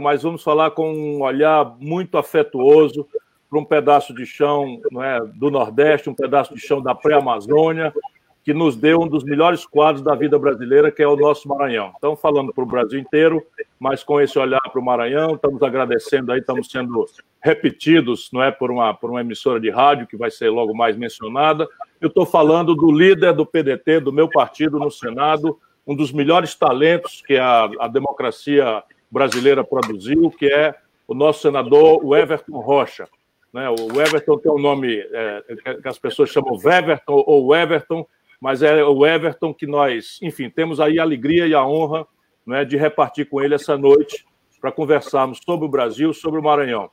mas vamos falar com um olhar muito afetuoso para um pedaço de chão não é, do Nordeste, um pedaço de chão da pré-Amazônia, que nos deu um dos melhores quadros da vida brasileira, que é o nosso Maranhão. Estamos falando para o Brasil inteiro, mas com esse olhar para o Maranhão, estamos agradecendo aí, estamos sendo repetidos, não é, por uma, por uma emissora de rádio que vai ser logo mais mencionada. Eu estou falando do líder do PDT, do meu partido no Senado, um dos melhores talentos que a, a democracia brasileira produziu, que é o nosso senador, o Everton Rocha. Né? O Everton tem um nome é, que as pessoas chamam Weverton ou Everton, mas é o Everton que nós, enfim, temos aí a alegria e a honra né, de repartir com ele essa noite para conversarmos sobre o Brasil, sobre o Maranhão.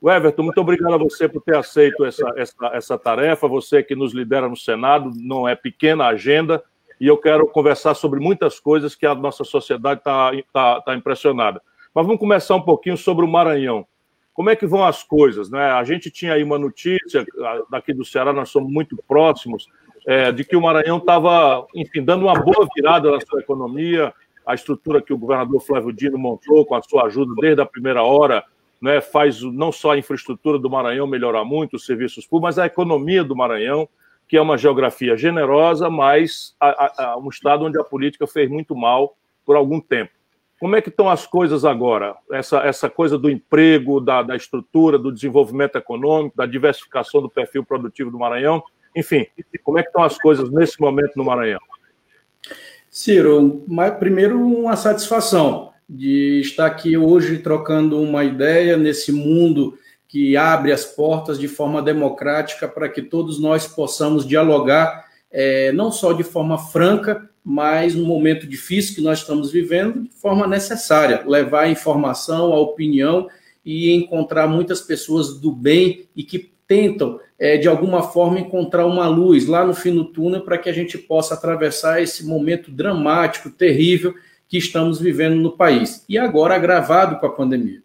O Everton, muito obrigado a você por ter aceito essa, essa, essa tarefa, você que nos lidera no Senado, não é pequena a agenda, e eu quero conversar sobre muitas coisas que a nossa sociedade está tá, tá impressionada. Mas vamos começar um pouquinho sobre o Maranhão. Como é que vão as coisas? Né? A gente tinha aí uma notícia, daqui do Ceará, nós somos muito próximos, é, de que o Maranhão estava, enfim, dando uma boa virada na sua economia, a estrutura que o governador Flávio Dino montou com a sua ajuda desde a primeira hora, né, faz não só a infraestrutura do Maranhão melhorar muito, os serviços públicos, mas a economia do Maranhão, que é uma geografia generosa, mas a, a, um estado onde a política fez muito mal por algum tempo. Como é que estão as coisas agora? Essa, essa coisa do emprego, da, da estrutura, do desenvolvimento econômico, da diversificação do perfil produtivo do Maranhão, enfim, como é que estão as coisas nesse momento no Maranhão? Ciro, primeiro uma satisfação de estar aqui hoje trocando uma ideia nesse mundo que abre as portas de forma democrática para que todos nós possamos dialogar, é, não só de forma franca, mas no momento difícil que nós estamos vivendo, de forma necessária, levar a informação, a opinião e encontrar muitas pessoas do bem e que tentam, é, de alguma forma, encontrar uma luz lá no fim do túnel para que a gente possa atravessar esse momento dramático, terrível que estamos vivendo no país. E agora agravado com a pandemia.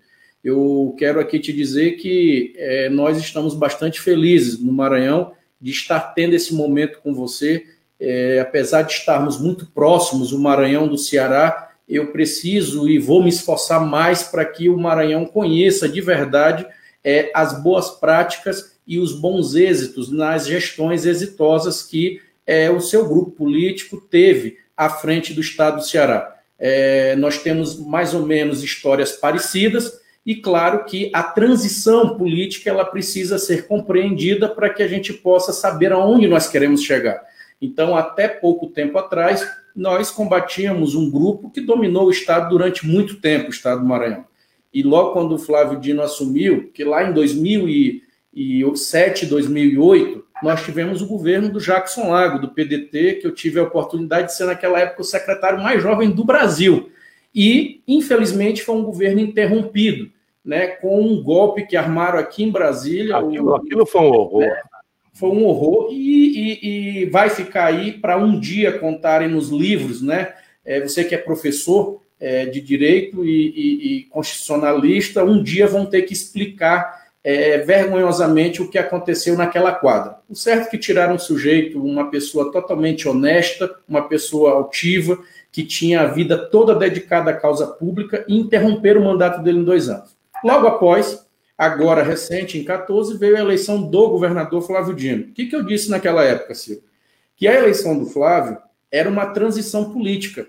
Eu quero aqui te dizer que é, nós estamos bastante felizes no Maranhão de estar tendo esse momento com você. É, apesar de estarmos muito próximos, o Maranhão do Ceará, eu preciso e vou me esforçar mais para que o Maranhão conheça de verdade é, as boas práticas e os bons êxitos nas gestões exitosas que é, o seu grupo político teve à frente do Estado do Ceará. É, nós temos mais ou menos histórias parecidas e claro que a transição política ela precisa ser compreendida para que a gente possa saber aonde nós queremos chegar. Então, até pouco tempo atrás, nós combatíamos um grupo que dominou o Estado durante muito tempo, o Estado do Maranhão. E logo quando o Flávio Dino assumiu, que lá em 2000 e 2007, 2008, nós tivemos o governo do Jackson Lago, do PDT, que eu tive a oportunidade de ser naquela época o secretário mais jovem do Brasil. E, infelizmente, foi um governo interrompido, né, com um golpe que armaram aqui em Brasília. Aquilo, o, aquilo foi um horror. Né, foi um horror e, e, e vai ficar aí para um dia contarem nos livros, né? É, você que é professor é, de direito e, e constitucionalista, um dia vão ter que explicar é, vergonhosamente o que aconteceu naquela quadra. O certo é que tiraram um sujeito, uma pessoa totalmente honesta, uma pessoa altiva, que tinha a vida toda dedicada à causa pública e interromperam o mandato dele em dois anos. Logo após, agora recente, em 14, veio a eleição do governador Flávio Dino. O que, que eu disse naquela época, Silvio? Que a eleição do Flávio era uma transição política.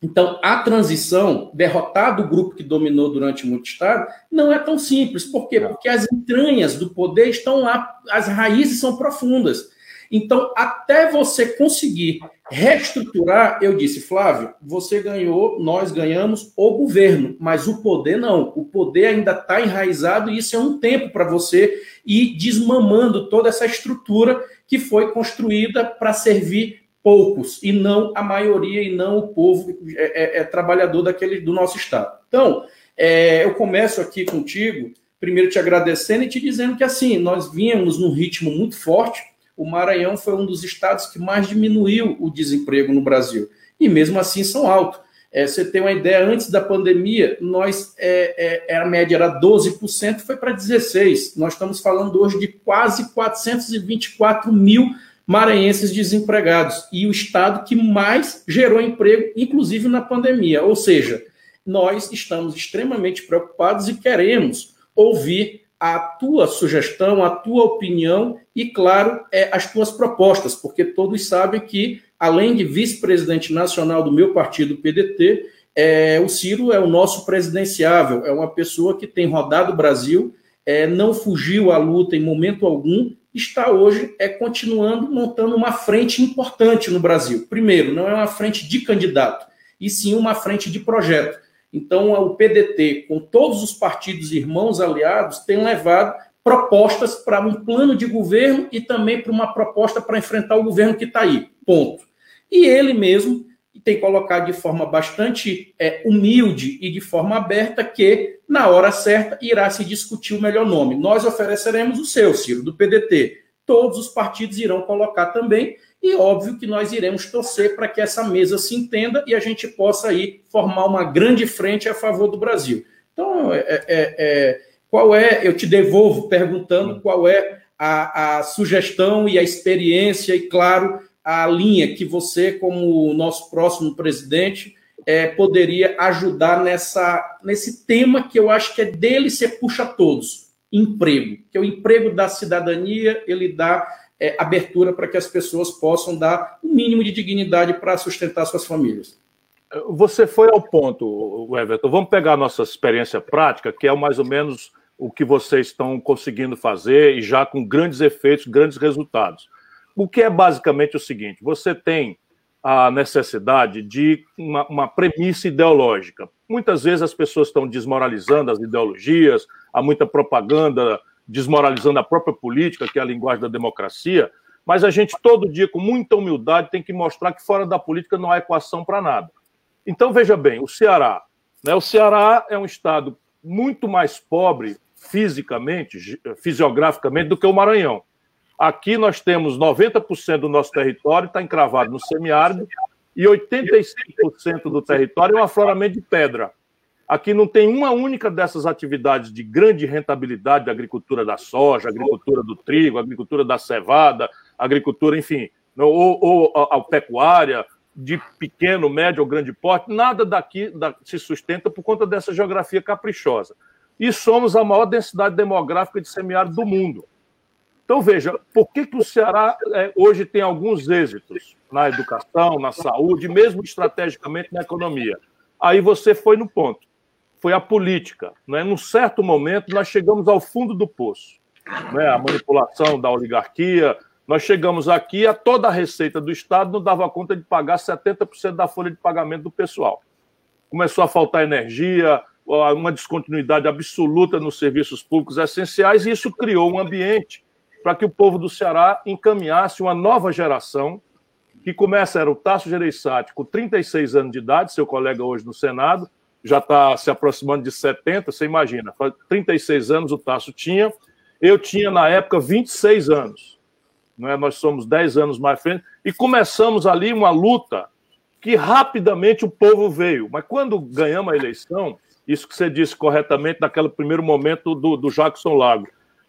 Então, a transição, derrotar o grupo que dominou durante muito Estado, não é tão simples. Por quê? Porque as entranhas do poder estão lá, as raízes são profundas. Então, até você conseguir reestruturar, eu disse, Flávio, você ganhou, nós ganhamos o governo, mas o poder não. O poder ainda está enraizado e isso é um tempo para você ir desmamando toda essa estrutura que foi construída para servir poucos e não a maioria e não o povo é, é, é trabalhador daquele do nosso estado. Então, é, eu começo aqui contigo, primeiro te agradecendo e te dizendo que assim nós vínhamos num ritmo muito forte. O Maranhão foi um dos estados que mais diminuiu o desemprego no Brasil e mesmo assim são altos. É, você tem uma ideia, antes da pandemia, nós é, é, a média era 12%, foi para 16%. Nós estamos falando hoje de quase 424 mil maranhenses desempregados e o estado que mais gerou emprego, inclusive na pandemia. Ou seja, nós estamos extremamente preocupados e queremos ouvir a tua sugestão, a tua opinião e, claro, é, as tuas propostas, porque todos sabem que, além de vice-presidente nacional do meu partido, PDT, é, o Ciro é o nosso presidenciável, é uma pessoa que tem rodado o Brasil, é, não fugiu à luta em momento algum, está hoje é continuando montando uma frente importante no Brasil. Primeiro, não é uma frente de candidato, e sim uma frente de projeto. Então, o PDT, com todos os partidos irmãos aliados, tem levado propostas para um plano de governo e também para uma proposta para enfrentar o governo que está aí. Ponto. E ele mesmo tem colocado de forma bastante é, humilde e de forma aberta que, na hora certa, irá se discutir o melhor nome. Nós ofereceremos o seu, Ciro, do PDT. Todos os partidos irão colocar também, e óbvio que nós iremos torcer para que essa mesa se entenda e a gente possa aí formar uma grande frente a favor do Brasil. Então, é, é, é, qual é, eu te devolvo perguntando qual é a, a sugestão e a experiência, e claro, a linha que você, como nosso próximo presidente, é, poderia ajudar nessa, nesse tema que eu acho que é dele ser puxa todos, emprego, que é o emprego da cidadania, ele dá é, abertura para que as pessoas possam dar o um mínimo de dignidade para sustentar suas famílias. Você foi ao ponto, Everton. Vamos pegar a nossa experiência prática, que é mais ou menos o que vocês estão conseguindo fazer e já com grandes efeitos, grandes resultados. O que é basicamente o seguinte: você tem a necessidade de uma, uma, premissa ideológica. Muitas vezes as pessoas estão desmoralizando as ideologias, há muita propaganda desmoralizando a própria política, que é a linguagem da democracia, mas a gente todo dia, com muita humildade, tem que mostrar que fora da política não há equação para nada. Então, veja bem, o Ceará. Né, o Ceará é um estado muito mais pobre fisicamente, fisiograficamente, do que o Maranhão. Aqui nós temos 90% do nosso território está encravado no semiárido e 85% do território é um afloramento de pedra. Aqui não tem uma única dessas atividades de grande rentabilidade da agricultura da soja, agricultura do trigo, agricultura da cevada, agricultura, enfim, ou, ou a, a pecuária de pequeno, médio ou grande porte, nada daqui da, se sustenta por conta dessa geografia caprichosa. E somos a maior densidade demográfica de semiárido do mundo. Então, veja, por que, que o Ceará é, hoje tem alguns êxitos na educação, na saúde, mesmo estrategicamente na economia? Aí você foi no ponto foi a política. Né? Num certo momento, nós chegamos ao fundo do poço. Né? A manipulação da oligarquia. Nós chegamos aqui, a toda a receita do Estado não dava conta de pagar 70% da folha de pagamento do pessoal. Começou a faltar energia, uma descontinuidade absoluta nos serviços públicos essenciais, e isso criou um ambiente para que o povo do Ceará encaminhasse uma nova geração, que começa, era o Tasso Gereissati, com 36 anos de idade, seu colega hoje no Senado, já está se aproximando de 70, você imagina, 36 anos o Tasso tinha, eu tinha na época 26 anos. Não é? Nós somos 10 anos mais frente, e começamos ali uma luta que rapidamente o povo veio. Mas quando ganhamos a eleição, isso que você disse corretamente naquele primeiro momento do, do Jackson Lago,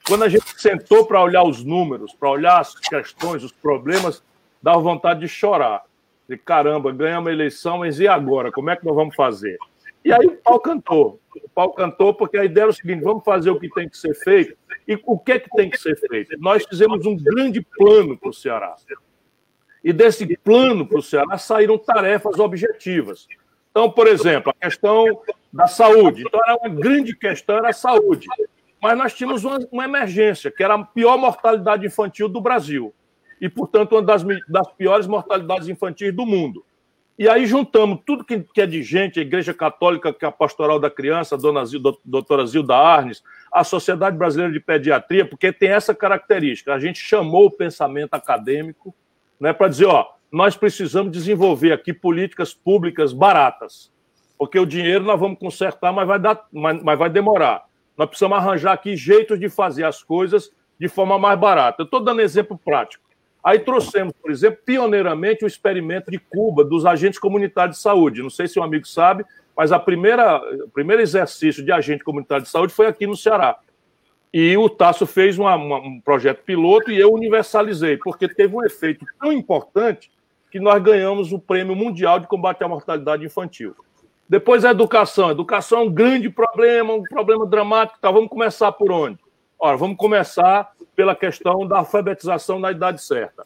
quando a gente sentou para olhar os números, para olhar as questões, os problemas, dava vontade de chorar. De caramba, ganhamos a eleição, mas e agora? Como é que nós vamos fazer? E aí o pau cantou. O pau cantou porque a ideia era o seguinte: vamos fazer o que tem que ser feito. E o que é que tem que ser feito? Nós fizemos um grande plano para o Ceará. E desse plano para o Ceará saíram tarefas objetivas. Então, por exemplo, a questão da saúde. Então, era uma grande questão, era a saúde. Mas nós tínhamos uma, uma emergência, que era a pior mortalidade infantil do Brasil. E, portanto, uma das, das piores mortalidades infantis do mundo. E aí juntamos tudo que, que é de gente, a Igreja Católica, que é a Pastoral da Criança, a dona Zilda, doutora Zilda Arnes, a Sociedade Brasileira de Pediatria, porque tem essa característica. A gente chamou o pensamento acadêmico né, para dizer, ó, nós precisamos desenvolver aqui políticas públicas baratas, porque o dinheiro nós vamos consertar, mas vai, dar, mas, mas vai demorar. Nós precisamos arranjar aqui jeitos de fazer as coisas de forma mais barata. Eu estou dando exemplo prático. Aí trouxemos, por exemplo, pioneiramente o experimento de Cuba dos agentes comunitários de saúde. Não sei se um amigo sabe, mas a primeira, o primeiro exercício de agente comunitário de saúde foi aqui no Ceará. E o Tasso fez uma, uma, um projeto piloto e eu universalizei, porque teve um efeito tão importante que nós ganhamos o Prêmio Mundial de Combate à Mortalidade Infantil. Depois a educação. educação é um grande problema, um problema dramático. Tá, vamos começar por onde? Ora, vamos começar pela questão da alfabetização na idade certa.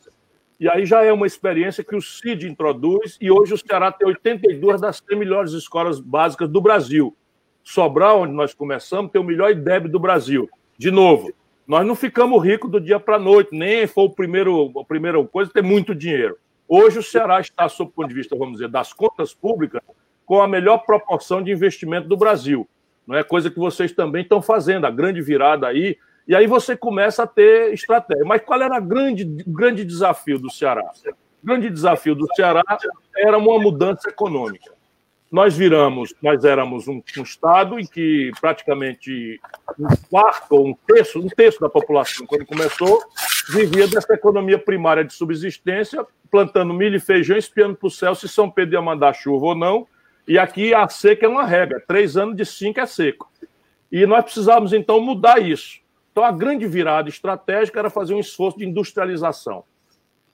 E aí já é uma experiência que o CID introduz, e hoje o Ceará tem 82 das 100 melhores escolas básicas do Brasil. Sobral, onde nós começamos, tem o melhor IDEB do Brasil. De novo, nós não ficamos ricos do dia para a noite, nem foi o primeiro, a primeira coisa ter muito dinheiro. Hoje o Ceará está, sob o ponto de vista, vamos dizer, das contas públicas, com a melhor proporção de investimento do Brasil. Não é coisa que vocês também estão fazendo, a grande virada aí e aí você começa a ter estratégia. Mas qual era o grande, grande desafio do Ceará? O grande desafio do Ceará era uma mudança econômica. Nós viramos, nós éramos um, um estado em que praticamente um quarto ou um terço, um terço da população, quando começou, vivia dessa economia primária de subsistência, plantando milho e feijão, espiando para o céu se São Pedro ia mandar chuva ou não. E aqui a seca é uma regra, três anos de cinco é seco. E nós precisávamos, então, mudar isso. Então, a grande virada estratégica era fazer um esforço de industrialização.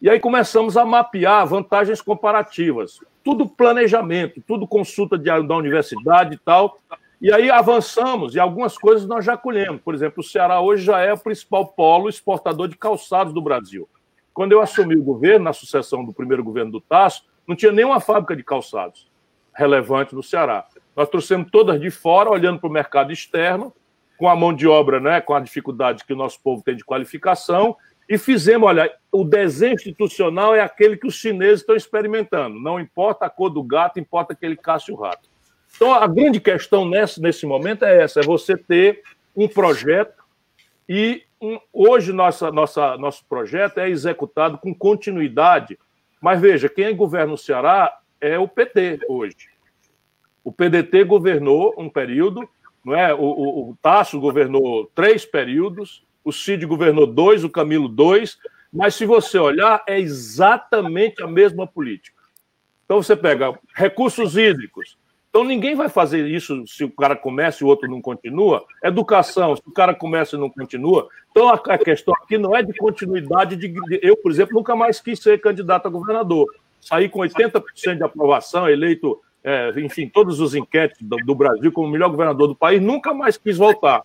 E aí começamos a mapear vantagens comparativas. Tudo planejamento, tudo consulta de, da universidade e tal. E aí avançamos e algumas coisas nós já colhemos. Por exemplo, o Ceará hoje já é o principal polo exportador de calçados do Brasil. Quando eu assumi o governo, na sucessão do primeiro governo do Tasso, não tinha nenhuma fábrica de calçados relevante no Ceará. Nós trouxemos todas de fora, olhando para o mercado externo, com a mão de obra, né, com a dificuldade que o nosso povo tem de qualificação, e fizemos, olha, o desenho institucional é aquele que os chineses estão experimentando. Não importa a cor do gato, importa que ele caça o rato. Então, a grande questão nesse, nesse momento é essa: é você ter um projeto e um, hoje nossa, nossa, nosso projeto é executado com continuidade. Mas veja, quem governa o Ceará é o PT hoje. O PDT governou um período não é? O, o, o Tasso governou três períodos, o Cid governou dois, o Camilo dois, mas se você olhar, é exatamente a mesma política. Então você pega recursos hídricos. Então ninguém vai fazer isso se o cara começa e o outro não continua. Educação, se o cara começa e não continua. Então a questão aqui não é de continuidade de. Eu, por exemplo, nunca mais quis ser candidato a governador. Saí com 80% de aprovação, eleito é, enfim, todos os enquetes do, do, Brasil como o melhor governador do país, nunca mais quis voltar.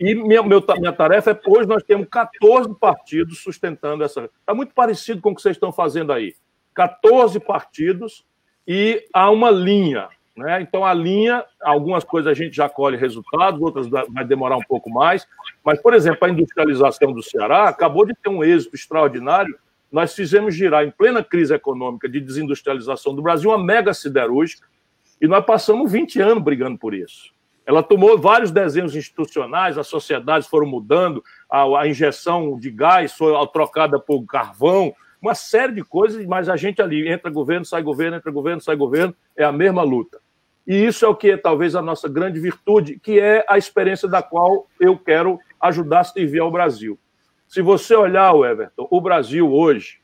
E minha, meu, minha tarefa é, hoje nós temos 14 partidos sustentando essa. Está muito parecido com o que vocês estão fazendo aí. 14 partidos e há uma linha. Né? Então, a linha, algumas coisas a gente já colhe resultados, outras vai demorar um pouco mais. Mas, por exemplo, a industrialização do Ceará acabou de ter um êxito extraordinário. Nós fizemos girar, em plena crise econômica de desindustrialização do Brasil, uma mega siderúrgica e nós passamos 20 anos brigando por isso. Ela tomou vários desenhos institucionais, as sociedades foram mudando, a, a injeção de gás foi trocada por carvão, uma série de coisas, mas a gente ali entra governo, sai governo, entra governo, sai governo, é a mesma luta. E isso é o que é talvez a nossa grande virtude, que é a experiência da qual eu quero ajudar a servir ao Brasil. Se você olhar, Everton, o Brasil hoje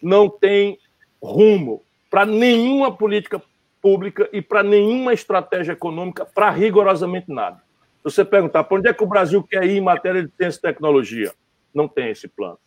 não tem rumo para nenhuma política pública e para nenhuma estratégia econômica, para rigorosamente nada. Se você perguntar para onde é que o Brasil quer ir em matéria de ciência e tecnologia, não tem esse plano.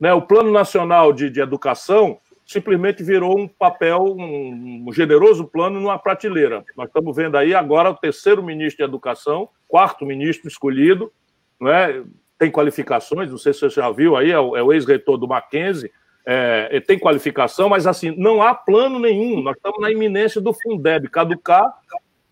Né? O Plano Nacional de, de Educação simplesmente virou um papel, um, um, generoso plano numa prateleira. Nós estamos vendo aí agora o terceiro ministro de Educação, quarto ministro escolhido, não é? Tem qualificações, não sei se você já viu aí, é o, é o ex-reitor do Mackenzie, é, tem qualificação, mas assim, não há plano nenhum. Nós estamos na iminência do Fundeb caducar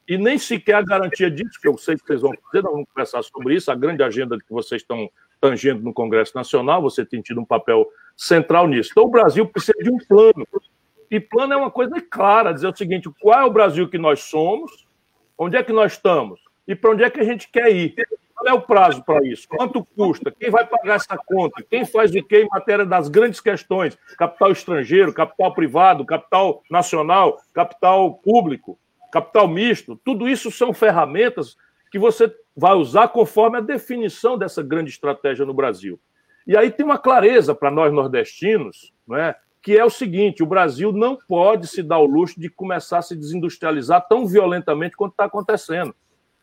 e nem sequer a garantia disso, que eu sei que vocês vão fazer, nós vamos conversar sobre isso, a grande agenda que vocês estão tangendo no Congresso Nacional, você tem tido um papel central nisso. Então, o Brasil precisa de um plano. E plano é uma coisa clara, dizer o seguinte: qual é o Brasil que nós somos, onde é que nós estamos e para onde é que a gente quer ir. Qual é o prazo para isso? Quanto custa? Quem vai pagar essa conta? Quem faz o que em matéria das grandes questões? Capital estrangeiro, capital privado, capital nacional, capital público, capital misto. Tudo isso são ferramentas que você vai usar conforme a definição dessa grande estratégia no Brasil. E aí tem uma clareza para nós nordestinos, não é? que é o seguinte: o Brasil não pode se dar o luxo de começar a se desindustrializar tão violentamente quanto está acontecendo.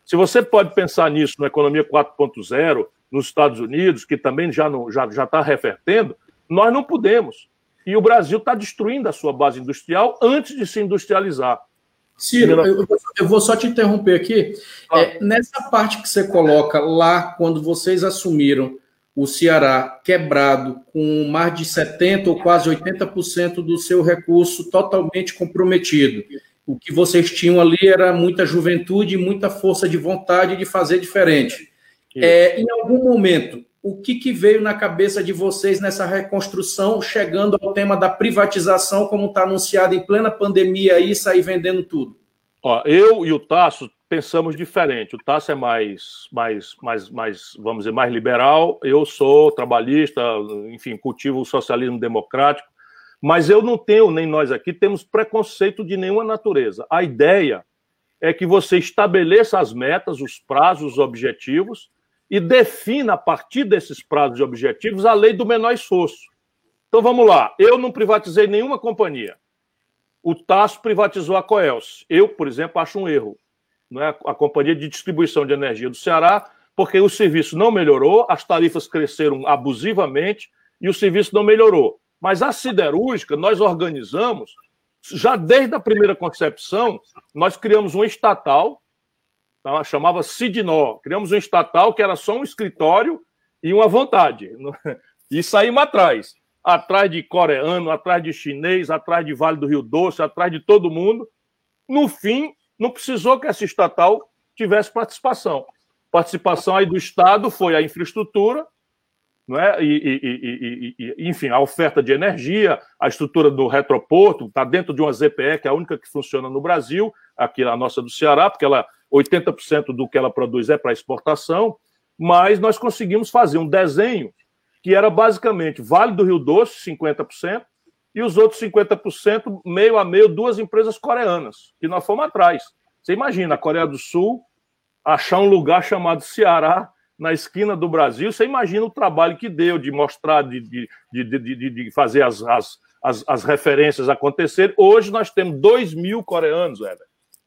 Se você pode pensar nisso na economia 4.0, nos Estados Unidos, que também já está já, já tá revertendo, nós não podemos. E o Brasil está destruindo a sua base industrial antes de se industrializar. Ciro, eu, eu, vou só te interromper aqui. Ah. É, nessa parte que você coloca lá, quando vocês assumiram o Ceará quebrado, com mais de 70% ou quase 80% do seu recurso totalmente comprometido. O que vocês tinham ali era muita juventude muita força de vontade de fazer diferente. É, em algum momento, o que, que, veio na cabeça de vocês nessa reconstrução, chegando ao tema da privatização, como está anunciado em plena pandemia aí, sair vendendo tudo? Ó, eu e o Tasso pensamos diferente. O Tasso é mais, mais, mais, mais, vamos dizer, mais liberal. Eu sou trabalhista, enfim, cultivo o socialismo democrático. Mas eu não tenho, nem nós aqui, temos preconceito de nenhuma natureza. A ideia é que você estabeleça as metas, os prazos, os objetivos e defina, a partir desses prazos e objetivos, a lei do menor esforço. Então vamos lá. Eu não privatizei nenhuma companhia. O Tasso privatizou a Coelce. Eu, por exemplo, acho um erro. Não é? A companhia de distribuição de energia do Ceará, porque o serviço não melhorou, as tarifas cresceram abusivamente e o serviço não melhorou. Mas a siderúrgica, nós organizamos, já desde a primeira concepção, nós criamos um estatal Tá? chamava Sidnó. Criamos um estatal que era só um escritório e uma vontade. E saímos atrás. Atrás de coreano, atrás de chinês, atrás de Vale do Rio Doce, atrás de todo mundo. No fim, não precisou que essa estatal tivesse participação. Participação aí do Estado foi a infraestrutura, não é? E, e, e, enfim, a oferta de energia, a estrutura do retroporto, está dentro de uma ZPE, que é a única que funciona no Brasil, aqui a nossa do Ceará, porque ela 80% do que ela produz é para exportação, mas nós conseguimos fazer um desenho que era basicamente Vale do Rio Doce, 50%, e os outros 50%, meio a meio, duas empresas coreanas, que nós fomos atrás. Você imagina, a Coreia do Sul achar um lugar chamado Ceará na esquina do Brasil, você imagina o trabalho que deu de mostrar, de, de, de, de fazer as, as, as, as, referências acontecerem. Hoje nós temos 2 mil coreanos, velho.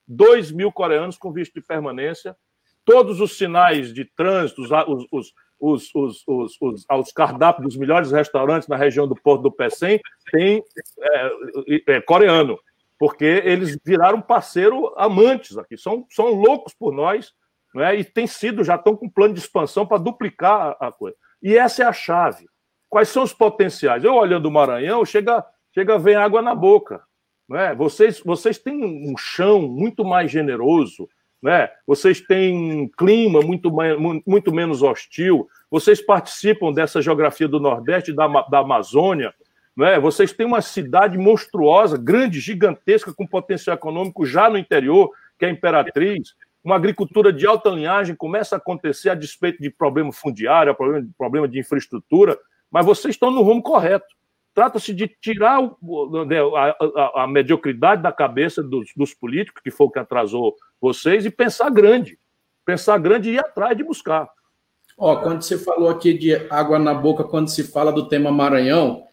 2 mil coreanos com visto de permanência, todos os sinais de trânsito, os, os, os, os, os, os, os cardápios dos melhores restaurantes na região do Porto do Pecém tem é, é, coreano, porque eles viraram parceiro amantes aqui, são, são loucos por nós, né, e tem sido, já estão com plano de expansão para duplicar a coisa. E essa é a chave. Quais são os potenciais? Eu olhando o Maranhão, chega, chega a ver água na boca. Né? Vocês, vocês têm um chão muito mais generoso, né? vocês têm um clima muito, muito menos hostil, vocês participam dessa geografia do Nordeste da, da Amazônia, né? vocês têm uma cidade monstruosa, grande, gigantesca, com potencial econômico já no interior, que é a Imperatriz. Uma agricultura de alta linhagem começa a acontecer a despeito de problema fundiário, problema, problema de infraestrutura, mas vocês estão no rumo correto. Trata-se de tirar né, a, a, a, mediocridade da cabeça dos, dos, políticos, que foi o que atrasou vocês, e pensar grande. Pensar grande e ir atrás de buscar. Ó, quando você falou aqui de água na boca, quando se fala do tema Maranhão,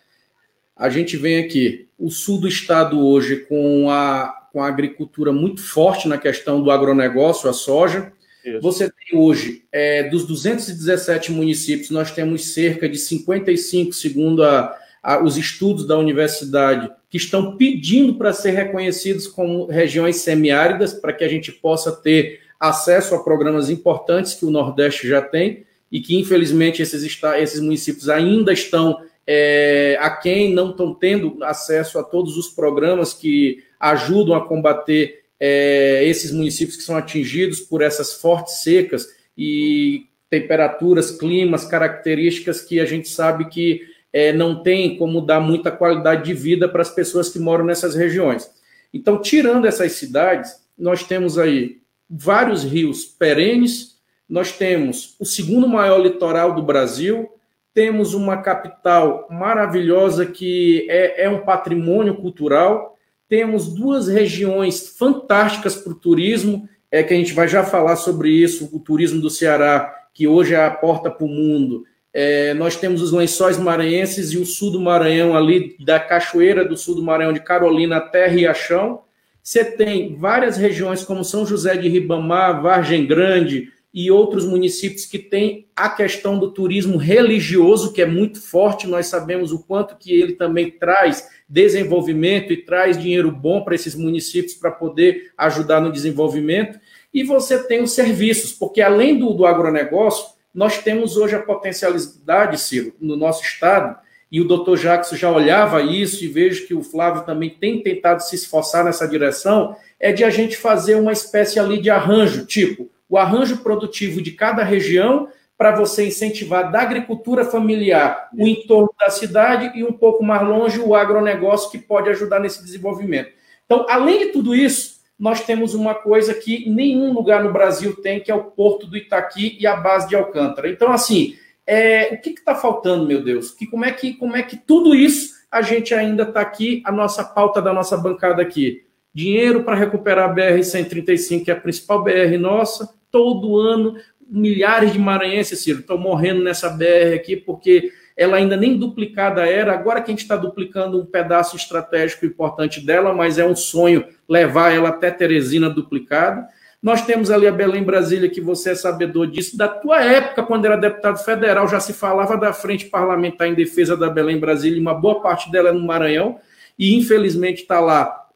a gente vem aqui. O sul do estado hoje, com a, com a agricultura muito forte na questão do agronegócio, a soja. Isso. Você tem hoje, é, dos 217 municípios, nós temos cerca de 55, segundo a os estudos da universidade que estão pedindo para ser reconhecidos como regiões semiáridas, para que a gente possa ter acesso a programas importantes que o Nordeste já tem e que, infelizmente, esses, esses municípios ainda estão é, aquém, não estão tendo acesso a todos os programas que ajudam a combater é, esses municípios que são atingidos por essas fortes secas e temperaturas, climas, características que a gente sabe que é, não tem como dar muita qualidade de vida para as pessoas que moram nessas regiões. Então, tirando essas cidades, nós temos aí vários rios perenes, nós temos o segundo maior litoral do Brasil, temos uma capital maravilhosa que é, é um patrimônio cultural, temos duas regiões fantásticas para o turismo, é que a gente vai já falar sobre isso, o turismo do Ceará, que hoje é a porta para o mundo, é, nós temos os lençóis maranhenses e o sul do Maranhão, ali da cachoeira do sul do Maranhão, de Carolina até Riachão. Você tem várias regiões, como São José de Ribamar, Vargem Grande, e outros municípios que têm a questão do turismo religioso, que é muito forte, nós sabemos o quanto que ele também traz desenvolvimento e traz dinheiro bom para esses municípios para poder ajudar no desenvolvimento. E você tem os serviços, porque além do, do agronegócio, nós temos hoje a potencialidade, Ciro, no nosso estado, e o doutor Jackson já olhava isso, e vejo que o Flávio também tem tentado se esforçar nessa direção, é de a gente fazer uma espécie ali de arranjo, tipo, o arranjo produtivo de cada região para você incentivar da agricultura familiar o entorno da cidade e um pouco mais longe o agronegócio que pode ajudar nesse desenvolvimento. Então, além de tudo isso, nós temos uma coisa que nenhum lugar no Brasil tem, que é o Porto do Itaqui e a base de Alcântara. Então, assim, é, o que está faltando, meu Deus? Que, como, é que, como é que tudo isso a gente ainda está aqui, a nossa pauta da nossa bancada aqui? Dinheiro para recuperar a BR-135, que é a principal BR nossa, todo ano milhares de maranhenses, Ciro, estão morrendo nessa BR aqui porque ela ainda nem duplicada era. Agora que a gente está duplicando um pedaço estratégico importante dela, mas é um sonho levar ela até Teresina duplicada. Nós temos ali a Belém Brasília, que você é sabedor disso. Da tua época, quando era deputado federal, já se falava da frente parlamentar em defesa da Belém Brasília, e uma boa parte dela é no Maranhão, e infelizmente está lá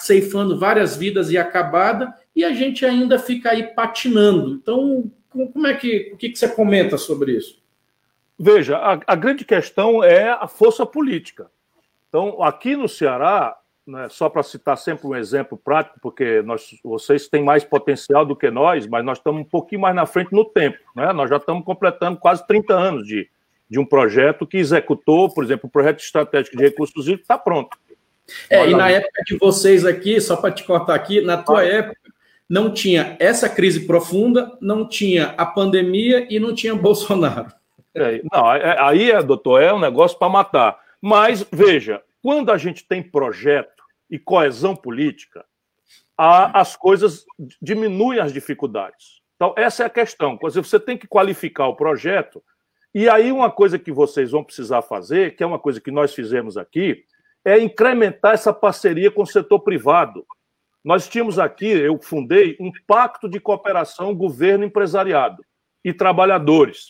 ceifando várias vidas e acabada e a gente ainda fica aí patinando. Então, como é que o que, que você comenta sobre isso? Veja, a, a, grande questão é a força política. Então, aqui no Ceará, né, só para citar sempre um exemplo prático, porque nós, vocês têm mais potencial do que nós, mas nós estamos um pouquinho mais na frente no tempo. Né? Nós já estamos completando quase 30 anos de, de um projeto que executou, por exemplo, o projeto estratégico de recursos hídricos está pronto. É, e na época de vocês aqui, só para te cortar aqui, na tua ah. época, não tinha essa crise profunda, não tinha a pandemia e não tinha Bolsonaro. É, não, é, aí, é, doutor, é um negócio para matar. Mas, veja, quando a gente tem projeto e coesão política, a, as coisas diminuem as dificuldades. Então, essa é a questão. Você tem que qualificar o projeto. E aí, uma coisa que vocês vão precisar fazer, que é uma coisa que nós fizemos aqui, é incrementar essa parceria com o setor privado. Nós tínhamos aqui, eu fundei, um pacto de cooperação governo-empresariado e trabalhadores.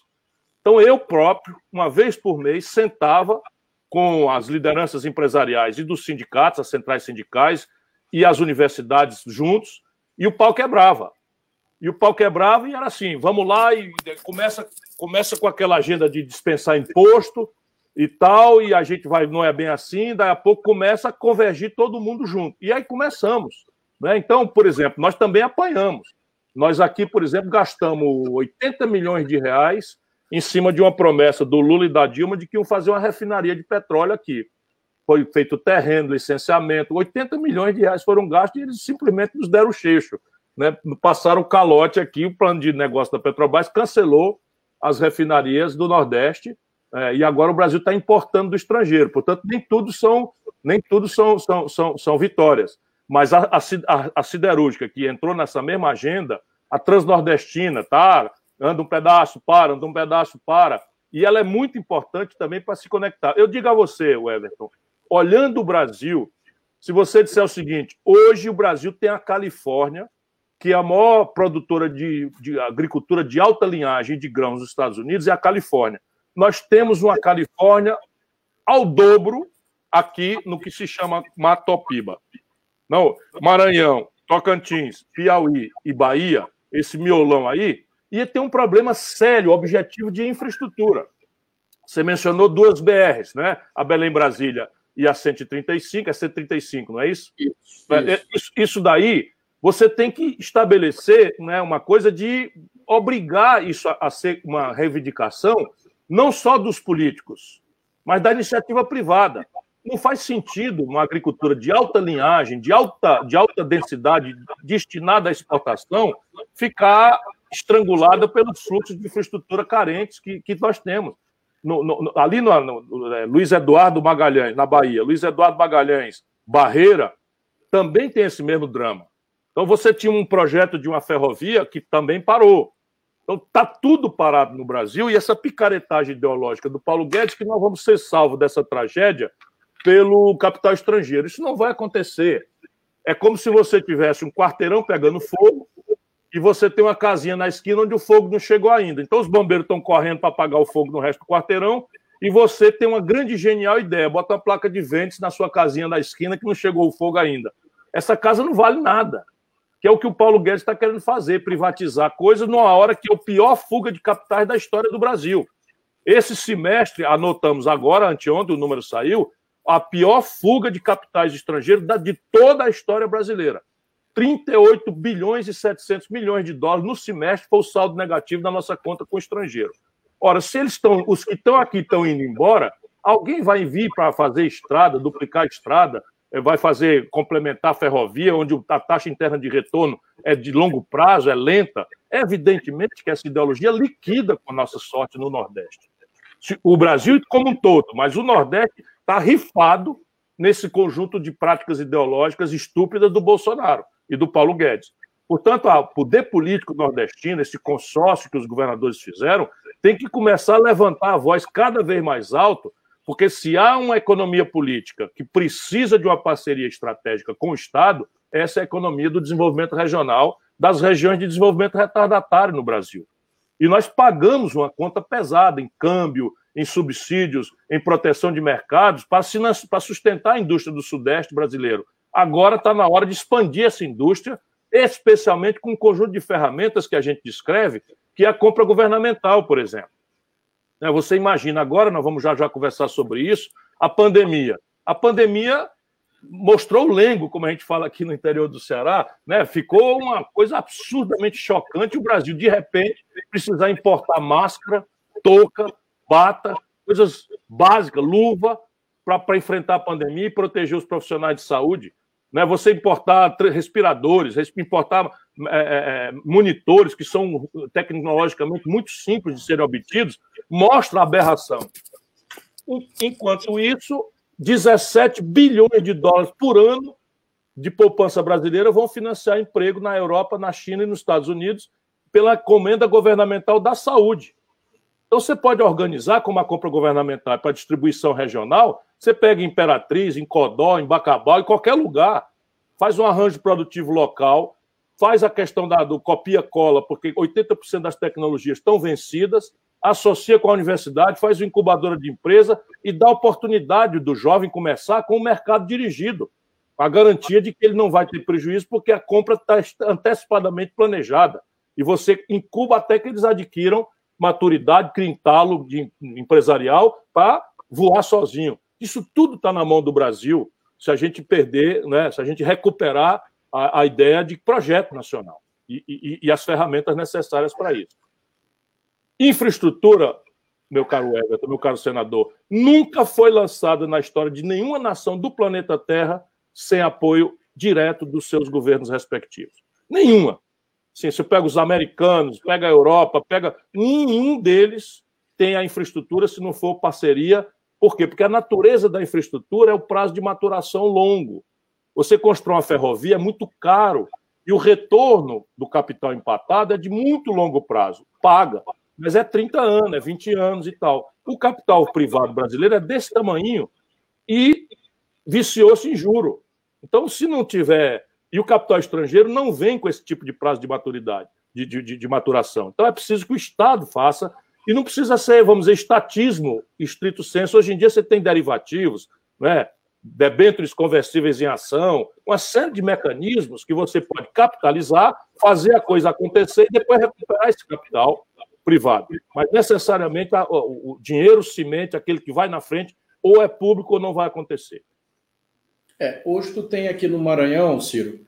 Então, eu próprio, uma vez por mês, sentava com as lideranças empresariais e dos sindicatos, as centrais sindicais e as universidades juntos, e o pau quebrava. E o pau quebrava e era assim: vamos lá e começa, começa com aquela agenda de dispensar imposto e tal, e a gente vai, não é bem assim, daí a pouco começa a convergir todo mundo junto. E aí começamos. Né? Então, por exemplo, nós também apanhamos. Nós aqui, por exemplo, gastamos 80 milhões de reais em cima de uma promessa do Lula e da Dilma de que iam fazer uma refinaria de petróleo aqui. Foi feito terreno, licenciamento, 80 milhões de reais foram gastos e eles simplesmente nos deram o cheixo. Né? Passaram o calote aqui, o plano de negócio da Petrobras cancelou as refinarias do Nordeste é, e agora o Brasil está importando do estrangeiro. Portanto, nem tudo são, nem tudo são, são, são, são vitórias. Mas a, a, a, siderúrgica, que entrou nessa mesma agenda, a transnordestina, tá? Anda um pedaço, para, anda um pedaço, para. E ela é muito importante também para se conectar. Eu digo a você, Everton, olhando o Brasil, se você disser o seguinte: hoje o Brasil tem a Califórnia, que é a maior produtora de, de agricultura de alta linhagem de grãos dos Estados Unidos, é a Califórnia. Nós temos uma Califórnia ao dobro aqui no que se chama Matopiba. Não, Maranhão, Tocantins, Piauí e Bahia, esse miolão aí, ia ter um problema sério, objetivo de infraestrutura. Você mencionou duas BRs, né? A Belém Brasília e a 135, a 135, não é isso? Isso, é, isso. isso daí, você tem que estabelecer né, uma coisa de obrigar isso a, a ser uma reivindicação não só dos políticos, mas da iniciativa privada. Não faz sentido uma agricultura de alta linhagem, de alta, de alta densidade, destinada à exportação, ficar estrangulada pelos fluxos de infraestrutura carentes que, que nós temos. No, no, ali no, no é, Luiz Eduardo Magalhães, na Bahia, Luiz Eduardo Magalhães, Barreira, também tem esse mesmo drama. Então você tinha um projeto de uma ferrovia que também parou. Então está tudo parado no Brasil e essa picaretagem ideológica do Paulo Guedes que nós vamos ser salvos dessa tragédia pelo capital estrangeiro. Isso não vai acontecer. É como se você tivesse um quarteirão pegando fogo e você tem uma casinha na esquina onde o fogo não chegou ainda. Então os bombeiros estão correndo para apagar o fogo no resto do quarteirão e você tem uma grande genial ideia, bota uma placa de ventos na sua casinha na esquina que não chegou o fogo ainda. Essa casa não vale nada, que é o que o Paulo Guedes está querendo fazer, privatizar coisas numa hora que é o pior fuga de capitais da história do Brasil. Esse semestre, anotamos agora, anteontem o número saiu, a pior fuga de capitais estrangeiros de toda a história brasileira. 38 bilhões e 700 milhões de dólares no semestre foi o saldo negativo da nossa conta com o estrangeiro. Ora, se eles estão, os que estão aqui estão indo embora, alguém vai vir para fazer estrada, duplicar estrada, eh, vai fazer complementar a ferrovia, onde a taxa interna de retorno é de longo prazo, é lenta. Evidentemente que essa ideologia liquida com a nossa sorte no Nordeste. O Brasil como um todo, mas o Nordeste está rifado nesse conjunto de práticas ideológicas estúpidas do Bolsonaro e do Paulo Guedes. Portanto, o poder político nordestino, esse consórcio que os governadores fizeram, tem que começar a levantar a voz cada vez mais alto, porque se há uma economia política que precisa de uma parceria estratégica com o Estado, essa é a economia do desenvolvimento regional das regiões de desenvolvimento retardatário no Brasil. E nós pagamos uma conta pesada em câmbio, em subsídios, em proteção de mercados para sustentar a indústria do Sudeste brasileiro. Agora está na hora de expandir essa indústria, especialmente com um conjunto de ferramentas que a gente descreve, que é a compra governamental, por exemplo. Né, você imagina, agora nós vamos já já conversar sobre isso, a pandemia. A pandemia mostrou o lengo, como a gente fala aqui no interior do Ceará, né? ficou uma coisa absurdamente chocante o Brasil, de repente, precisar importar máscara, touca, bata, coisas básicas, luva, para enfrentar a pandemia e proteger os profissionais de saúde. Né? Você importar respiradores, importar é, é, é, monitores, que são tecnologicamente muito simples de serem obtidos, mostra a aberração. Enquanto isso, 17 bilhões de dólares por ano de poupança brasileira vão financiar emprego na Europa, na China e nos Estados Unidos pela comenda governamental da saúde. Então, você pode organizar como a compra governamental para distribuição regional, você pega em Imperatriz, em Codó, em Bacabal, em qualquer lugar, faz um arranjo produtivo local, faz a questão da, do copia-cola, porque 80% das tecnologias estão vencidas, associa com a universidade, faz uma incubadora de empresa e dá oportunidade do jovem começar com o mercado dirigido, a garantia de que ele não vai ter prejuízo, porque a compra está antecipadamente planejada. E você incuba até que eles adquiram maturidade, crintá-lo de empresarial para voar sozinho. Isso tudo está na mão do Brasil se a gente perder, né, se a gente recuperar a, a ideia de projeto nacional e, e, e as ferramentas necessárias para isso. Infraestrutura, meu caro Everton, meu caro senador, nunca foi lançada na história de nenhuma nação do planeta Terra sem apoio direto dos seus governos respectivos. Nenhuma. Sim, você pega os americanos, pega a Europa, pega. Nenhum deles tem a infraestrutura se não for parceria. Por quê? Porque a natureza da infraestrutura é o prazo de maturação longo. Você constrói uma ferrovia é muito caro e o retorno do capital empatado é de muito longo prazo. Paga mas é 30 anos, é 20 anos e tal. O capital privado brasileiro é desse tamanho e viciou-se em juro. Então, se não tiver. E o capital estrangeiro não vem com esse tipo de prazo de maturidade, de, de, de maturação. Então, é preciso que o Estado faça, e não precisa ser, vamos dizer, estatismo estrito senso. Hoje em dia você tem derivativos, né? debêntures conversíveis em ação, uma série de mecanismos que você pode capitalizar, fazer a coisa acontecer e depois recuperar esse capital privado. Mas necessariamente o dinheiro cimente, aquele que vai na frente, ou é público ou não vai acontecer. É, hoje tu tem aqui no Maranhão, Ciro,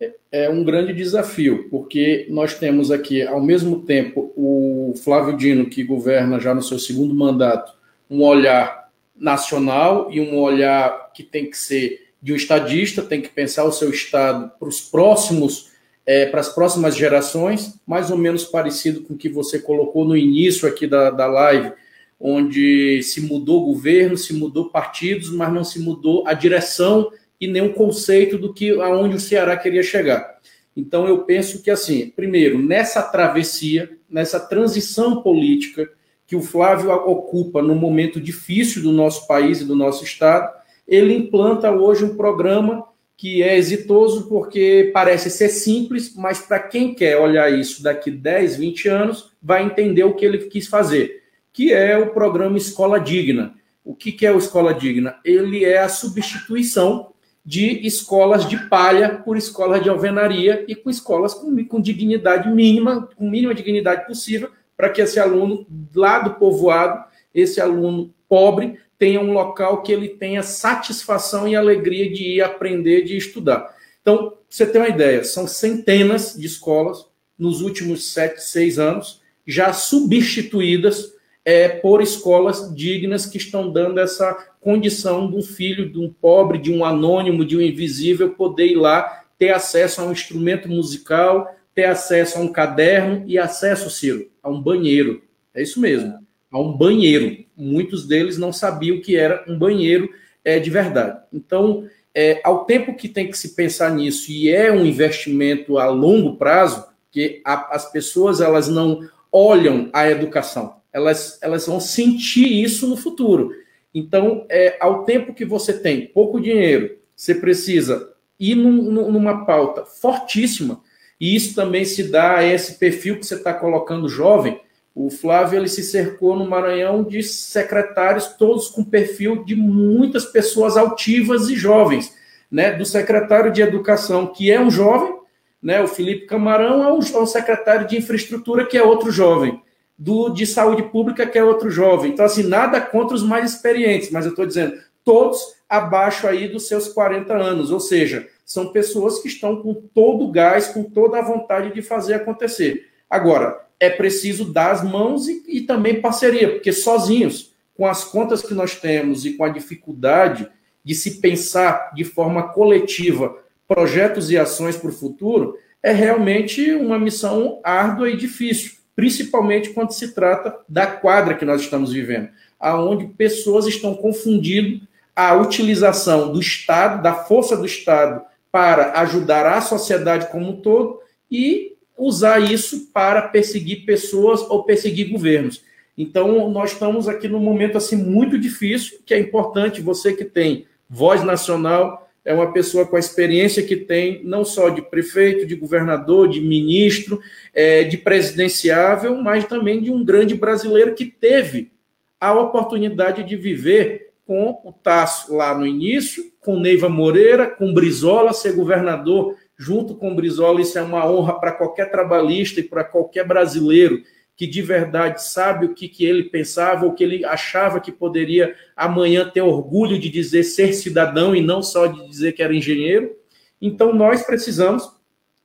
é, é um grande desafio, porque nós temos aqui, ao mesmo tempo, o Flávio Dino, que governa já no seu segundo mandato, um olhar nacional e um olhar que tem que ser de um estadista, tem que pensar o seu estado para os próximos é, para as próximas gerações, mais ou menos parecido com o que você colocou no início aqui da, da live, onde se mudou governo, se mudou partidos, mas não se mudou a direção e nem o conceito do que aonde o Ceará queria chegar. Então eu penso que assim, primeiro, nessa travessia, nessa transição política que o Flávio ocupa no momento difícil do nosso país e do nosso estado, ele implanta hoje um programa que é exitoso porque parece ser simples, mas para quem quer olhar isso daqui 10, 20 anos, vai entender o que ele quis fazer, que é o programa Escola Digna. O que, que é o Escola Digna? Ele é a substituição de escolas de palha por escolas de alvenaria e com escolas com, com dignidade mínima, com mínima dignidade possível, para que esse aluno lá do povoado, esse aluno pobre, tenha um local que ele tenha satisfação e alegria de ir aprender, de estudar. Então, você tem uma ideia, são centenas de escolas nos últimos sete, seis anos já substituídas é, por escolas dignas que estão dando essa condição de um filho, de um pobre, de um anônimo, de um invisível poder ir lá ter acesso a um instrumento musical, ter acesso a um caderno e acesso, Ciro, a um banheiro. É isso mesmo, a um banheiro. Muitos deles não sabiam que era um banheiro é, de verdade. Então, é, ao tempo que tem que se pensar nisso, e é um investimento a longo prazo, que a, as pessoas elas não olham a educação, elas, elas vão sentir isso no futuro. Então, é, ao tempo que você tem pouco dinheiro, você precisa ir num, numa pauta fortíssima, e isso também se dá a esse perfil que você está colocando jovem. O Flávio ele se cercou no Maranhão de secretários, todos com perfil de muitas pessoas altivas e jovens. Né? Do secretário de Educação, que é um jovem, né? o Felipe Camarão é um, é um secretário de Infraestrutura, que é outro jovem do de saúde pública, que é outro jovem. Então, assim, nada contra os mais experientes, mas eu estou dizendo, todos abaixo aí dos seus 40 anos, ou seja, são pessoas que estão com todo o gás, com toda a vontade de fazer acontecer. Agora, é preciso dar as mãos e, e também parceria, porque sozinhos, com as contas que nós temos e com a dificuldade de se pensar de forma coletiva projetos e ações para o futuro, é realmente uma missão árdua e difícil principalmente quando se trata da quadra que nós estamos vivendo, aonde pessoas estão confundindo a utilização do Estado, da força do Estado, para ajudar a sociedade como um todo e usar isso para perseguir pessoas ou perseguir governos. Então, nós estamos aqui num momento assim muito difícil, que é importante você que tem voz nacional, é uma pessoa com a experiência que tem, não só de prefeito, de governador, de ministro, é, de presidenciável, mas também de um grande brasileiro que teve a oportunidade de viver com o Tasso lá no início, com Neiva Moreira, com Brizola, ser governador junto com Brizola. Isso é uma honra para qualquer trabalhista e para qualquer brasileiro que de verdade sabe o que, que ele pensava, o que ele achava que poderia amanhã ter orgulho de dizer ser cidadão e não só de dizer que era engenheiro. Então, nós precisamos,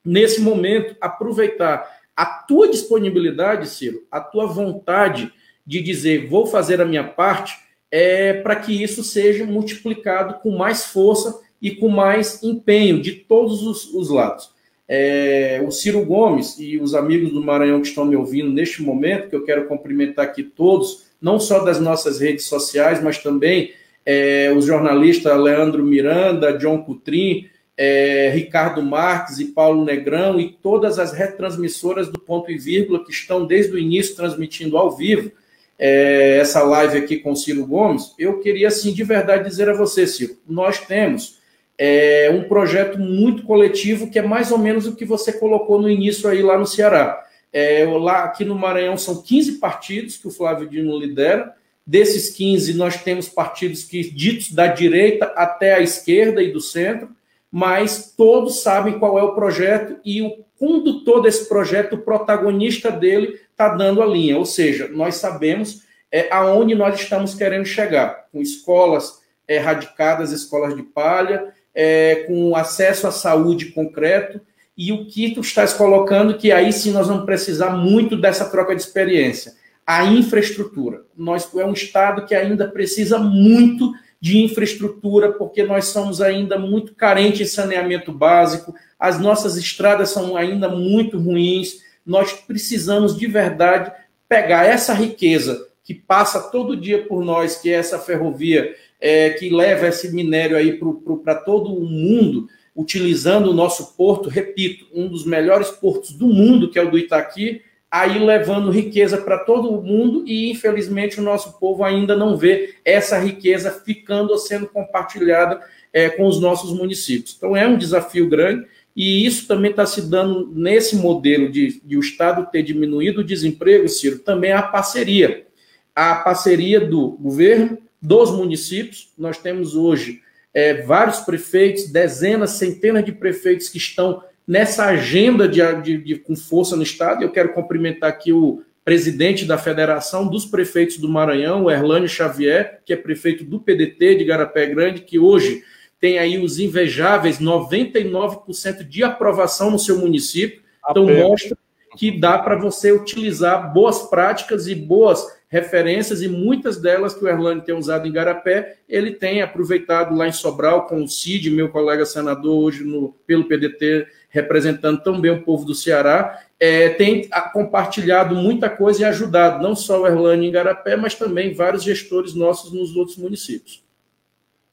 nesse momento, aproveitar a tua disponibilidade, Ciro, a tua vontade de dizer vou fazer a minha parte, é para que isso seja multiplicado com mais força e com mais empenho de todos os, os lados. É, o Ciro Gomes e os amigos do Maranhão que estão me ouvindo neste momento, que eu quero cumprimentar aqui todos, não só das nossas redes sociais, mas também é, os jornalistas Leandro Miranda, John Cutrim, é, Ricardo Marques e Paulo Negrão e todas as retransmissoras do Ponto e Vírgula que estão desde o início transmitindo ao vivo é, essa live aqui com o Ciro Gomes, eu queria, assim, de verdade dizer a você, Ciro, nós temos é um projeto muito coletivo, que é mais ou menos o que você colocou no início aí lá no Ceará. É, lá aqui no Maranhão são 15 partidos que o Flávio Dino lidera. Desses 15, nós temos partidos que ditos da direita até a esquerda e do centro, mas todos sabem qual é o projeto e o condutor desse projeto, o protagonista dele, está dando a linha. Ou seja, nós sabemos é, aonde nós estamos querendo chegar, com escolas erradicadas, escolas de palha, é, com acesso à saúde concreto, e o que tu estás colocando, que aí sim nós vamos precisar muito dessa troca de experiência. A infraestrutura. Nós é um estado que ainda precisa muito de infraestrutura, porque nós somos ainda muito carentes em saneamento básico, as nossas estradas são ainda muito ruins. Nós precisamos de verdade pegar essa riqueza que passa todo dia por nós, que é essa ferrovia é, que leva esse minério aí para todo o mundo, utilizando o nosso porto, repito, um dos melhores portos do mundo, que é o do Itaqui, aí levando riqueza para todo o mundo e, infelizmente, o nosso povo ainda não vê essa riqueza ficando ou sendo compartilhada é, com os nossos municípios. Então, é um desafio grande e isso também está se dando nesse modelo de, de o Estado ter diminuído o desemprego, Ciro, também a parceria. A parceria do governo, dos municípios. Nós temos hoje é, vários prefeitos, dezenas, centenas de prefeitos que estão nessa agenda de, de, de, com força no Estado. Eu quero cumprimentar aqui o presidente da Federação dos Prefeitos do Maranhão, o Erlânio Xavier, que é prefeito do PDT de Garapé Grande, que hoje tem aí os invejáveis 99% de aprovação no seu município. Então, mostra que dá para você utilizar boas práticas e boas referências, e muitas delas que o Erlânio tem usado em Garapé, ele tem aproveitado lá em Sobral com o Cid, meu colega senador, hoje no, pelo PDT, representando tão bem o povo do Ceará, é, tem compartilhado muita coisa e ajudado, não só o Erlânio em Garapé, mas também vários gestores nossos nos outros municípios.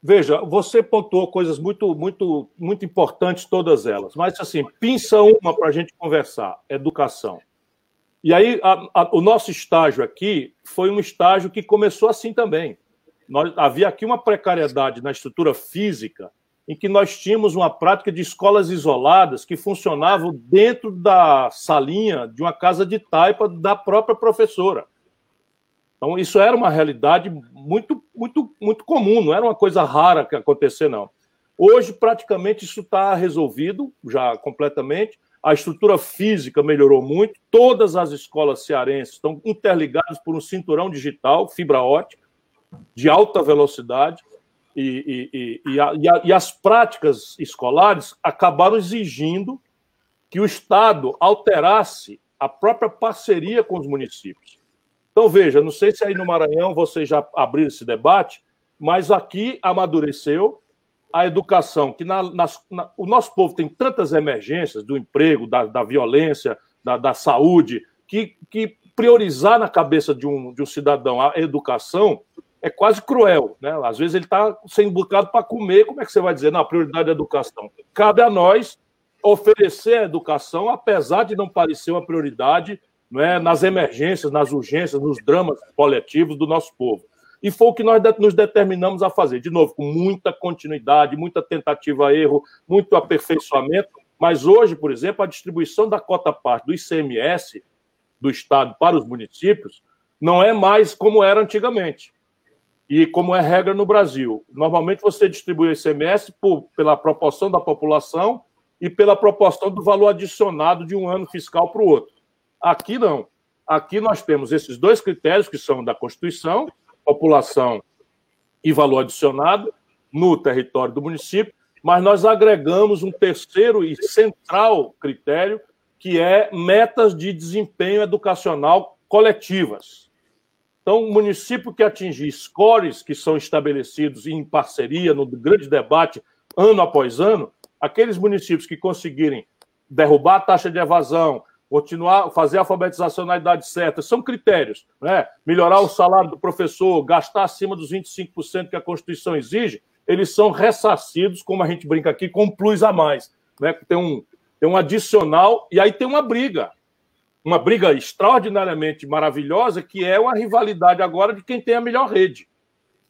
Veja, você pontuou coisas muito, muito, muito importantes, todas elas, mas assim, pinça uma para a gente conversar: educação. E aí, a, a, o nosso estágio aqui foi um estágio que começou assim também. Nós, havia aqui uma precariedade na estrutura física, em que nós tínhamos uma prática de escolas isoladas que funcionavam dentro da salinha de uma casa de taipa da própria professora. Então, isso era uma realidade muito, muito, muito comum, não era uma coisa rara que acontecer, não. Hoje, praticamente, isso está resolvido já completamente a estrutura física melhorou muito, todas as escolas cearenses estão interligadas por um cinturão digital, fibra ótica, de alta velocidade, e, e, e, a, e, as práticas escolares acabaram exigindo que o Estado alterasse a própria parceria com os municípios. Então, veja, não sei se aí no Maranhão vocês já abriram esse debate, mas aqui amadureceu a educação, que na, nas, na, o nosso povo tem tantas emergências do emprego, da, da violência, da, da saúde, que, que, priorizar na cabeça de um, de um cidadão a educação é quase cruel. Né? Às vezes ele está sem bocado para comer, como é que você vai dizer, não, a prioridade é a educação? Cabe a nós oferecer a educação, apesar de não parecer uma prioridade não é, nas emergências, nas urgências, nos dramas coletivos do nosso povo. E foi o que nós nos determinamos a fazer. De novo, com muita continuidade, muita tentativa erro, muito aperfeiçoamento. Mas hoje, por exemplo, a distribuição da cota parte do ICMS do Estado para os municípios não é mais como era antigamente. E como é regra no Brasil. Normalmente você distribui o ICMS por, pela proporção da população e pela proporção do valor adicionado de um ano fiscal para o outro. Aqui não. Aqui nós temos esses dois critérios que são da Constituição população e valor adicionado no território do município, mas nós agregamos um terceiro e central critério, que é metas de desempenho educacional coletivas. Então, o município que atingir scores que são estabelecidos em parceria, no grande debate, ano após ano, aqueles municípios que conseguirem derrubar a taxa de evasão, continuar, fazer a alfabetização na idade certa, são critérios. Né? Melhorar o salário do professor, gastar acima dos 25% que a Constituição exige, eles são ressarcidos, como a gente brinca aqui, com um plus a mais. Né? Tem, um, tem um adicional, e aí tem uma briga. Uma briga extraordinariamente maravilhosa, que é uma rivalidade agora de quem tem a melhor rede.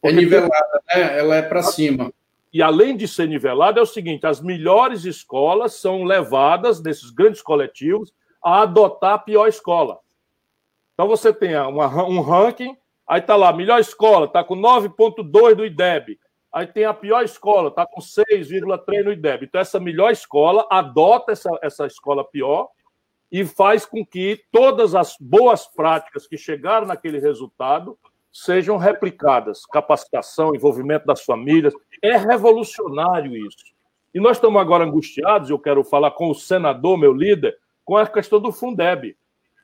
é nivelada, né? Ela é para cima. E além de ser nivelada, é o seguinte: as melhores escolas são levadas nesses grandes coletivos a adotar a pior escola. Então você tem uma, um ranking, aí está lá, melhor escola, está com 9,2 do IDEB. Aí tem a pior escola, está com 6,3 no IDEB. Então, essa melhor escola adota essa, essa escola pior e faz com que todas as boas práticas que chegaram naquele resultado sejam replicadas. Capacitação, envolvimento das famílias. É revolucionário isso. E nós estamos agora angustiados, eu quero falar com o senador, meu líder, com a questão do Fundeb.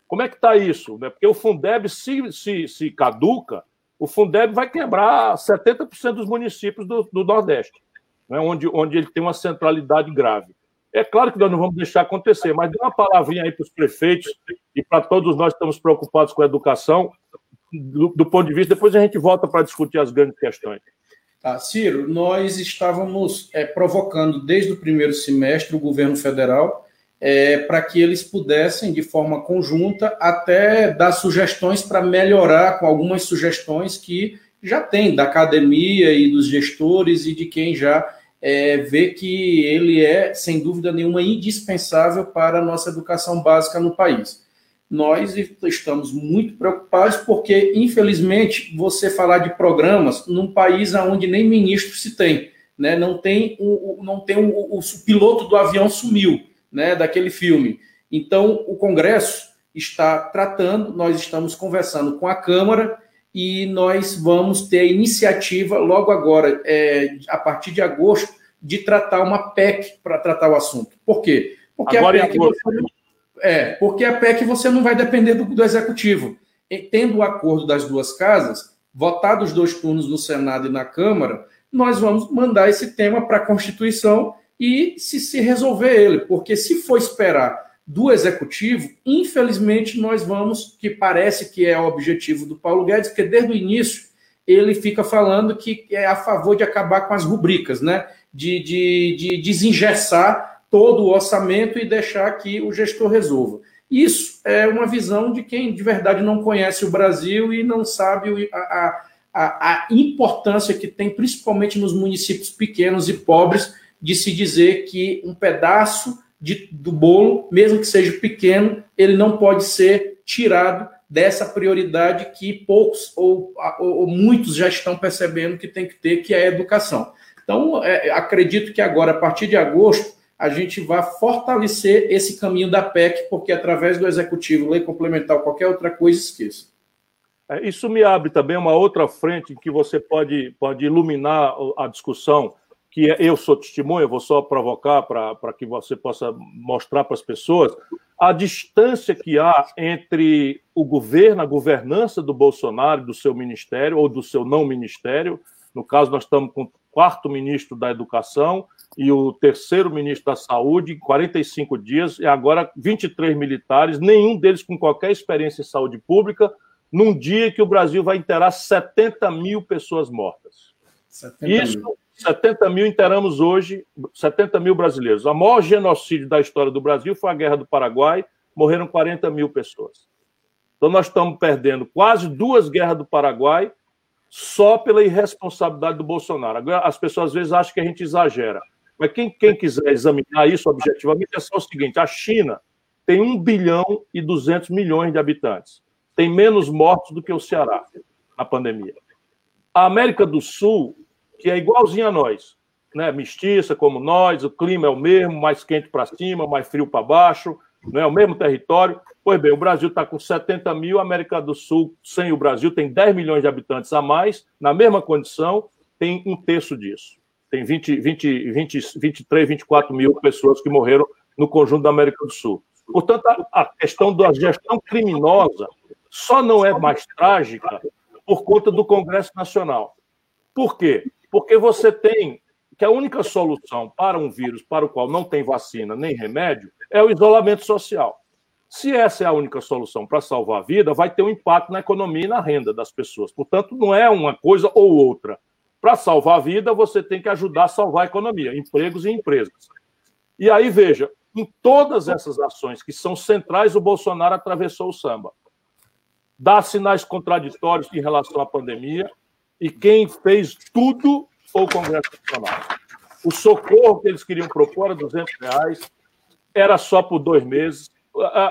Como é que está isso? Né? Porque o Fundeb, se, se, se caduca, o Fundeb vai quebrar 70% dos municípios do, do Nordeste, né? onde, onde ele tem uma centralidade grave. É claro que nós não vamos deixar acontecer, mas dê uma palavrinha aí para os prefeitos e para todos nós que estamos preocupados com a educação, do, do ponto de vista, depois a gente volta para discutir as grandes questões. Tá, Ciro, nós estávamos é, provocando desde o primeiro semestre o governo federal é, para que eles pudessem, de forma conjunta, até dar sugestões para melhorar, com algumas sugestões que já tem da academia e dos gestores e de quem já é, vê que ele é, sem dúvida nenhuma, indispensável para a nossa educação básica no país. Nós estamos muito preocupados porque, infelizmente, você falar de programas num país onde nem ministro se tem, né? não tem, o, não tem o, o, o piloto do avião sumiu, né? daquele filme. Então, o Congresso está tratando, nós estamos conversando com a Câmara e nós vamos ter a iniciativa logo agora, é, a partir de agosto, de tratar uma PEC para tratar o assunto. Por quê? Porque agora a PEC, você, é, porque a PEC você não vai depender do, do executivo. E, tendo o acordo das duas casas, votados os dois turnos no Senado e na Câmara, nós vamos mandar esse tema para a Constituição e se, se resolver ele. Porque se for esperar do executivo, infelizmente nós vamos, que parece que é o objetivo do Paulo Guedes, porque desde o início ele fica falando que é a favor de acabar com as rubricas, né? De, de, de desengessar todo o orçamento e deixar que o gestor resolva. Isso é uma visão de quem de verdade não conhece o Brasil e não sabe a, a, a importância que tem, principalmente nos municípios pequenos e pobres, de se dizer que um pedaço de, do bolo, mesmo que seja pequeno, ele não pode ser tirado dessa prioridade que poucos ou, ou, muitos já estão percebendo que tem que ter, que é a educação. Então, é, acredito que agora, a partir de agosto, a gente vai fortalecer esse caminho da PEC, porque através do Executivo, lei complementar qualquer outra coisa, esqueça. É, isso me abre também uma outra frente em que você pode, pode iluminar a discussão, que é, eu sou testemunha, vou só provocar para que você possa mostrar para as pessoas a distância que há entre o governo, a governança do Bolsonaro, do seu ministério ou do seu não ministério. No caso, nós estamos com o quarto ministro da Educação e o terceiro ministro da Saúde, 45 dias, e agora 23 militares, nenhum deles com qualquer experiência em saúde pública, num dia que o Brasil vai enterrar 70 mil pessoas mortas. Isso mil. 70 mil interamos hoje, 70 mil brasileiros. O maior genocídio da história do Brasil foi a Guerra do Paraguai, morreram 40 mil pessoas. Então, nós estamos perdendo quase duas guerras do Paraguai só pela irresponsabilidade do Bolsonaro. As pessoas às vezes acham que a gente exagera. Mas quem, quem quiser examinar isso objetivamente é só o seguinte: a China tem 1 bilhão e 200 milhões de habitantes. Tem menos mortos do que o Ceará na pandemia. A América do Sul que é igualzinha a nós, né? Mestiça como nós, o clima é o mesmo, mais quente para cima, mais frio para baixo, não é o mesmo território. Pois bem, o Brasil está com 70 mil, a América do Sul, sem o Brasil, tem 10 milhões de habitantes a mais, na mesma condição, tem um terço disso. Tem 20, 20, 20, 23, 24 mil pessoas que morreram no conjunto da América do Sul. Portanto, a questão da gestão criminosa só não é mais trágica por conta do Congresso Nacional. Por quê? Porque você tem que a única solução para um vírus para o qual não tem vacina nem remédio é o isolamento social. Se essa é a única solução para salvar a vida, vai ter um impacto na economia e na renda das pessoas. Portanto, não é uma coisa ou outra. Para salvar a vida, você tem que ajudar a salvar a economia, empregos e empresas. E aí, veja, em todas essas ações que são centrais, o Bolsonaro atravessou o samba. Dá sinais contraditórios em relação à pandemia, e quem fez tudo foi o Congresso Nacional. O socorro que eles queriam propor era 200 reais, era só por dois meses.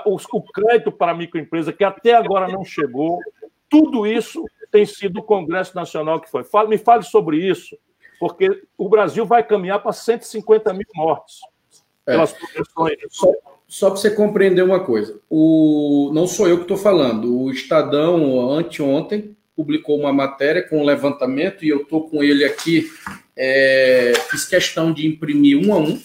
O crédito para a microempresa, que até agora não chegou, tudo isso tem sido o Congresso Nacional que foi. Me fale sobre isso, porque o Brasil vai caminhar para 150 mil mortes. É. Pelas projeções. Só, para você compreender uma coisa, o, não sou eu que estou falando, o Estadão, anteontem, publicou uma matéria com um levantamento, e eu estou com ele aqui, é, fiz questão de imprimir um a um,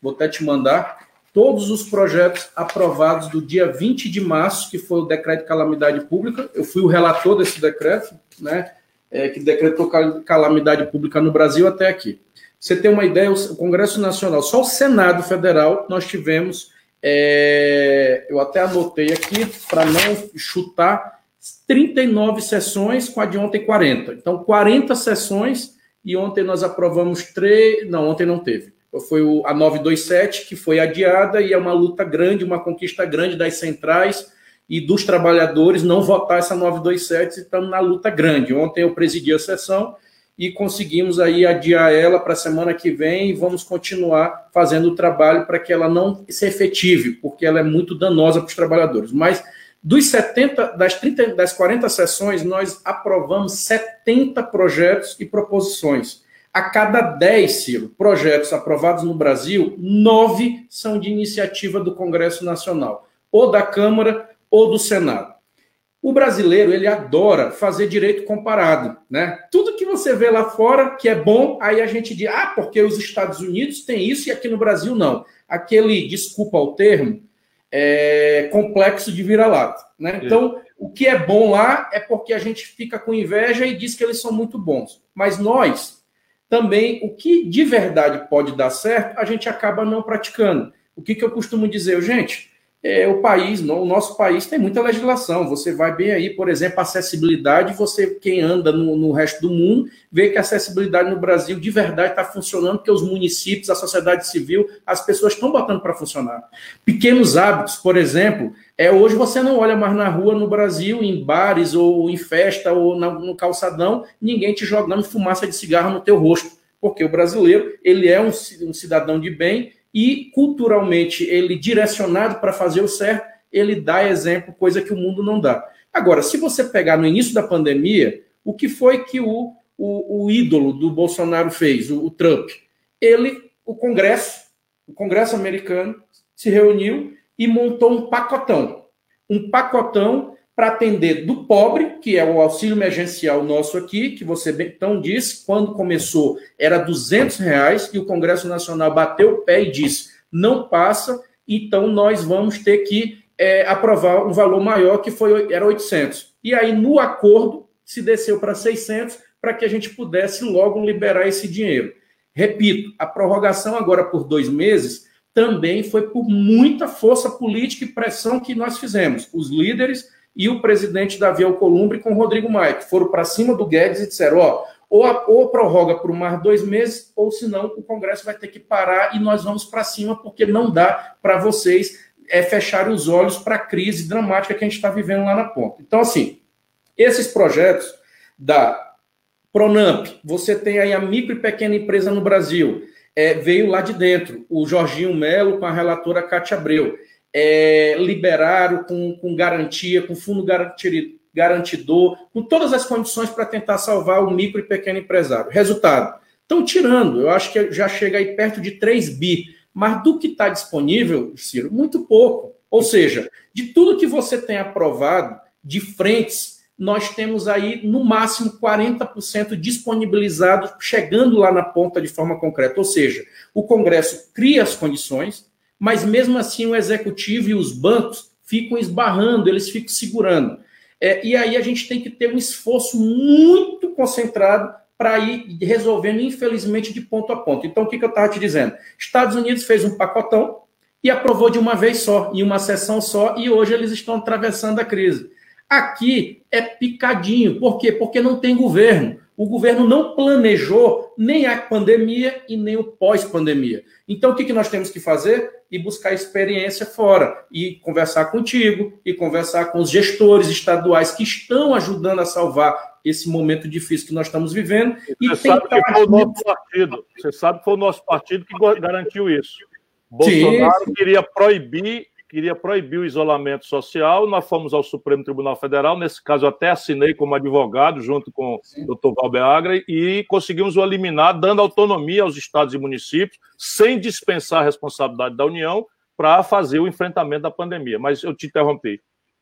vou até te mandar, todos os projetos aprovados do dia 20 de março, que foi o decreto de calamidade pública, eu fui o relator desse decreto, né, é, que decretou calamidade pública no Brasil até aqui. Você tem uma ideia, o Congresso Nacional, só o Senado Federal, nós tivemos, é, eu até anotei aqui, para não chutar, 39 sessões, com a de ontem 40. Então, 40 sessões, e ontem nós aprovamos três. Não, ontem não teve. Foi a 927, que foi adiada, e é uma luta grande, uma conquista grande das centrais e dos trabalhadores não votar essa 927, estamos na luta grande. Ontem eu presidi a sessão e conseguimos aí adiar ela para a semana que vem e vamos continuar fazendo o trabalho para que ela não se efetive, porque ela é muito danosa para os trabalhadores. Mas dos 70, das, 30, das 40 sessões, nós aprovamos 70 projetos e proposições. A cada 10, Ciro, projetos aprovados no Brasil, nove são de iniciativa do Congresso Nacional, ou da Câmara ou do Senado. O brasileiro, ele adora fazer direito comparado, né? Tudo que você vê lá fora que é bom, aí a gente diz, ah, porque os Estados Unidos têm isso e aqui no Brasil não. Aquele, desculpa o termo, é complexo de vira-lata, né? Então, o que é bom lá é porque a gente fica com inveja e diz que eles são muito bons. Mas nós, também o que de verdade pode dar certo, a gente acaba não praticando. O que, que eu costumo dizer, gente? É, o país, o nosso país tem muita legislação. Você vai bem aí, por exemplo, acessibilidade. Você, quem anda no, no resto do mundo, vê que a acessibilidade no Brasil de verdade está funcionando, porque os municípios, a sociedade civil, as pessoas estão botando para funcionar. Pequenos hábitos, por exemplo, é hoje você não olha mais na rua no Brasil, em bares ou em festa ou no calçadão, ninguém te jogando fumaça de cigarro no teu rosto, porque o brasileiro ele é um, um cidadão de bem e culturalmente ele direcionado para fazer o certo, ele dá exemplo, coisa que o mundo não dá. Agora, se você pegar no início da pandemia, o que foi que o, o, o ídolo do Bolsonaro fez, o, o Trump? Ele, o Congresso, o Congresso americano, se reuniu e montou um pacotão. Um pacotão para atender do pobre, que é o auxílio emergencial nosso aqui, que você então disse, quando começou era 200 reais, e o Congresso Nacional bateu o pé e disse, não passa, então nós vamos ter que é, aprovar um valor maior, que foi era 800. E aí, no acordo, se desceu para 600, para que a gente pudesse logo liberar esse dinheiro. Repito, a prorrogação agora por dois meses também foi por muita força política e pressão que nós fizemos. Os líderes e o presidente Davi Alcolumbre com Rodrigo Maia, que foram para cima do Guedes e disseram: ó, ou, a, ou prorroga por mais dois meses, ou senão o Congresso vai ter que parar e nós vamos para cima, porque não dá para vocês é, fecharem os olhos para a crise dramática que a gente está vivendo lá na ponta. Então, assim, esses projetos da Pronamp, você tem aí a micro e pequena empresa no Brasil, é, veio lá de dentro, o Jorginho Melo com a relatora Cátia Abreu. É, liberaram com, com garantia, com fundo garantidor, com todas as condições para tentar salvar o micro e pequeno empresário. Resultado, estão tirando, eu acho que já chega aí perto de 3 bi, mas do que está disponível, Ciro, muito pouco. Ou seja, de tudo que você tem aprovado de frentes nós temos aí no máximo 40% disponibilizado, chegando lá na ponta de forma concreta. Ou seja, o Congresso cria as condições, mas mesmo assim o executivo e os bancos ficam esbarrando, eles ficam segurando. É, e aí a gente tem que ter um esforço muito concentrado para ir resolvendo, infelizmente, de ponto a ponto. Então, o que, que eu estava te dizendo? Estados Unidos fez um pacotão e aprovou de uma vez só, em uma sessão só, e hoje eles estão atravessando a crise. Aqui é picadinho. Por quê? Porque não tem governo. O governo não planejou nem a pandemia e nem o pós-pandemia. Então, o que, que nós temos que fazer? E buscar experiência fora. E conversar contigo, e conversar com os gestores estaduais que estão ajudando a salvar esse momento difícil que nós estamos vivendo. E Você sabe que foi o nosso partido. Você sabe que foi o nosso partido que garantiu isso. Bolsonaro Sim. queria proibir queria proibir o isolamento social. Nós fomos ao Supremo Tribunal Federal, nesse caso eu até assinei como advogado, junto com Sim. o Dr. Valbeagra, e conseguimos o eliminar, dando autonomia aos estados e municípios, sem dispensar a responsabilidade da União, para fazer o enfrentamento da pandemia. Mas eu te interrompi.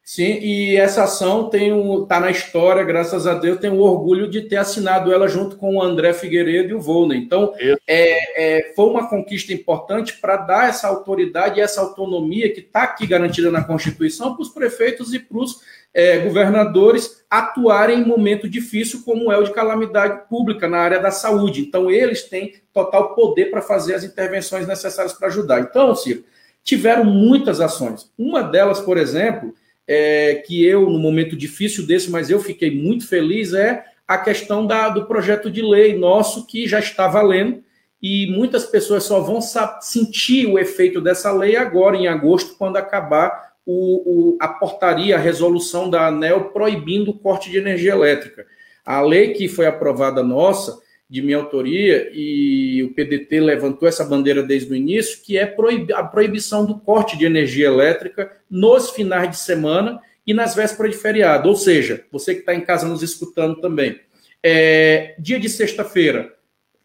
Sim, e essa ação tem um, tá na história, graças a Deus, tenho o orgulho de ter assinado ela junto com o André Figueiredo e o Volney. Então, é, é, foi uma conquista importante para dar essa autoridade e essa autonomia que está aqui garantida na Constituição para os prefeitos e para os é, governadores atuarem em momento difícil, como é o de calamidade pública na área da saúde. Então, eles têm total poder para fazer as intervenções necessárias para ajudar. Então, Ciro, tiveram muitas ações. Uma delas, por exemplo é, que eu, no momento difícil desse, mas eu fiquei muito feliz, é a questão da, do projeto de lei nosso que já está valendo e muitas pessoas só vão sentir o efeito dessa lei agora, em agosto, quando acabar o, o, a portaria, a resolução da ANEL proibindo o corte de energia elétrica. A lei que foi aprovada nossa, de minha autoria, e o PDT levantou essa bandeira desde o início, que é a proibição do corte de energia elétrica nos finais de semana e nas vésperas de feriado. Ou seja, você que está em casa nos escutando também, é, dia de sexta-feira,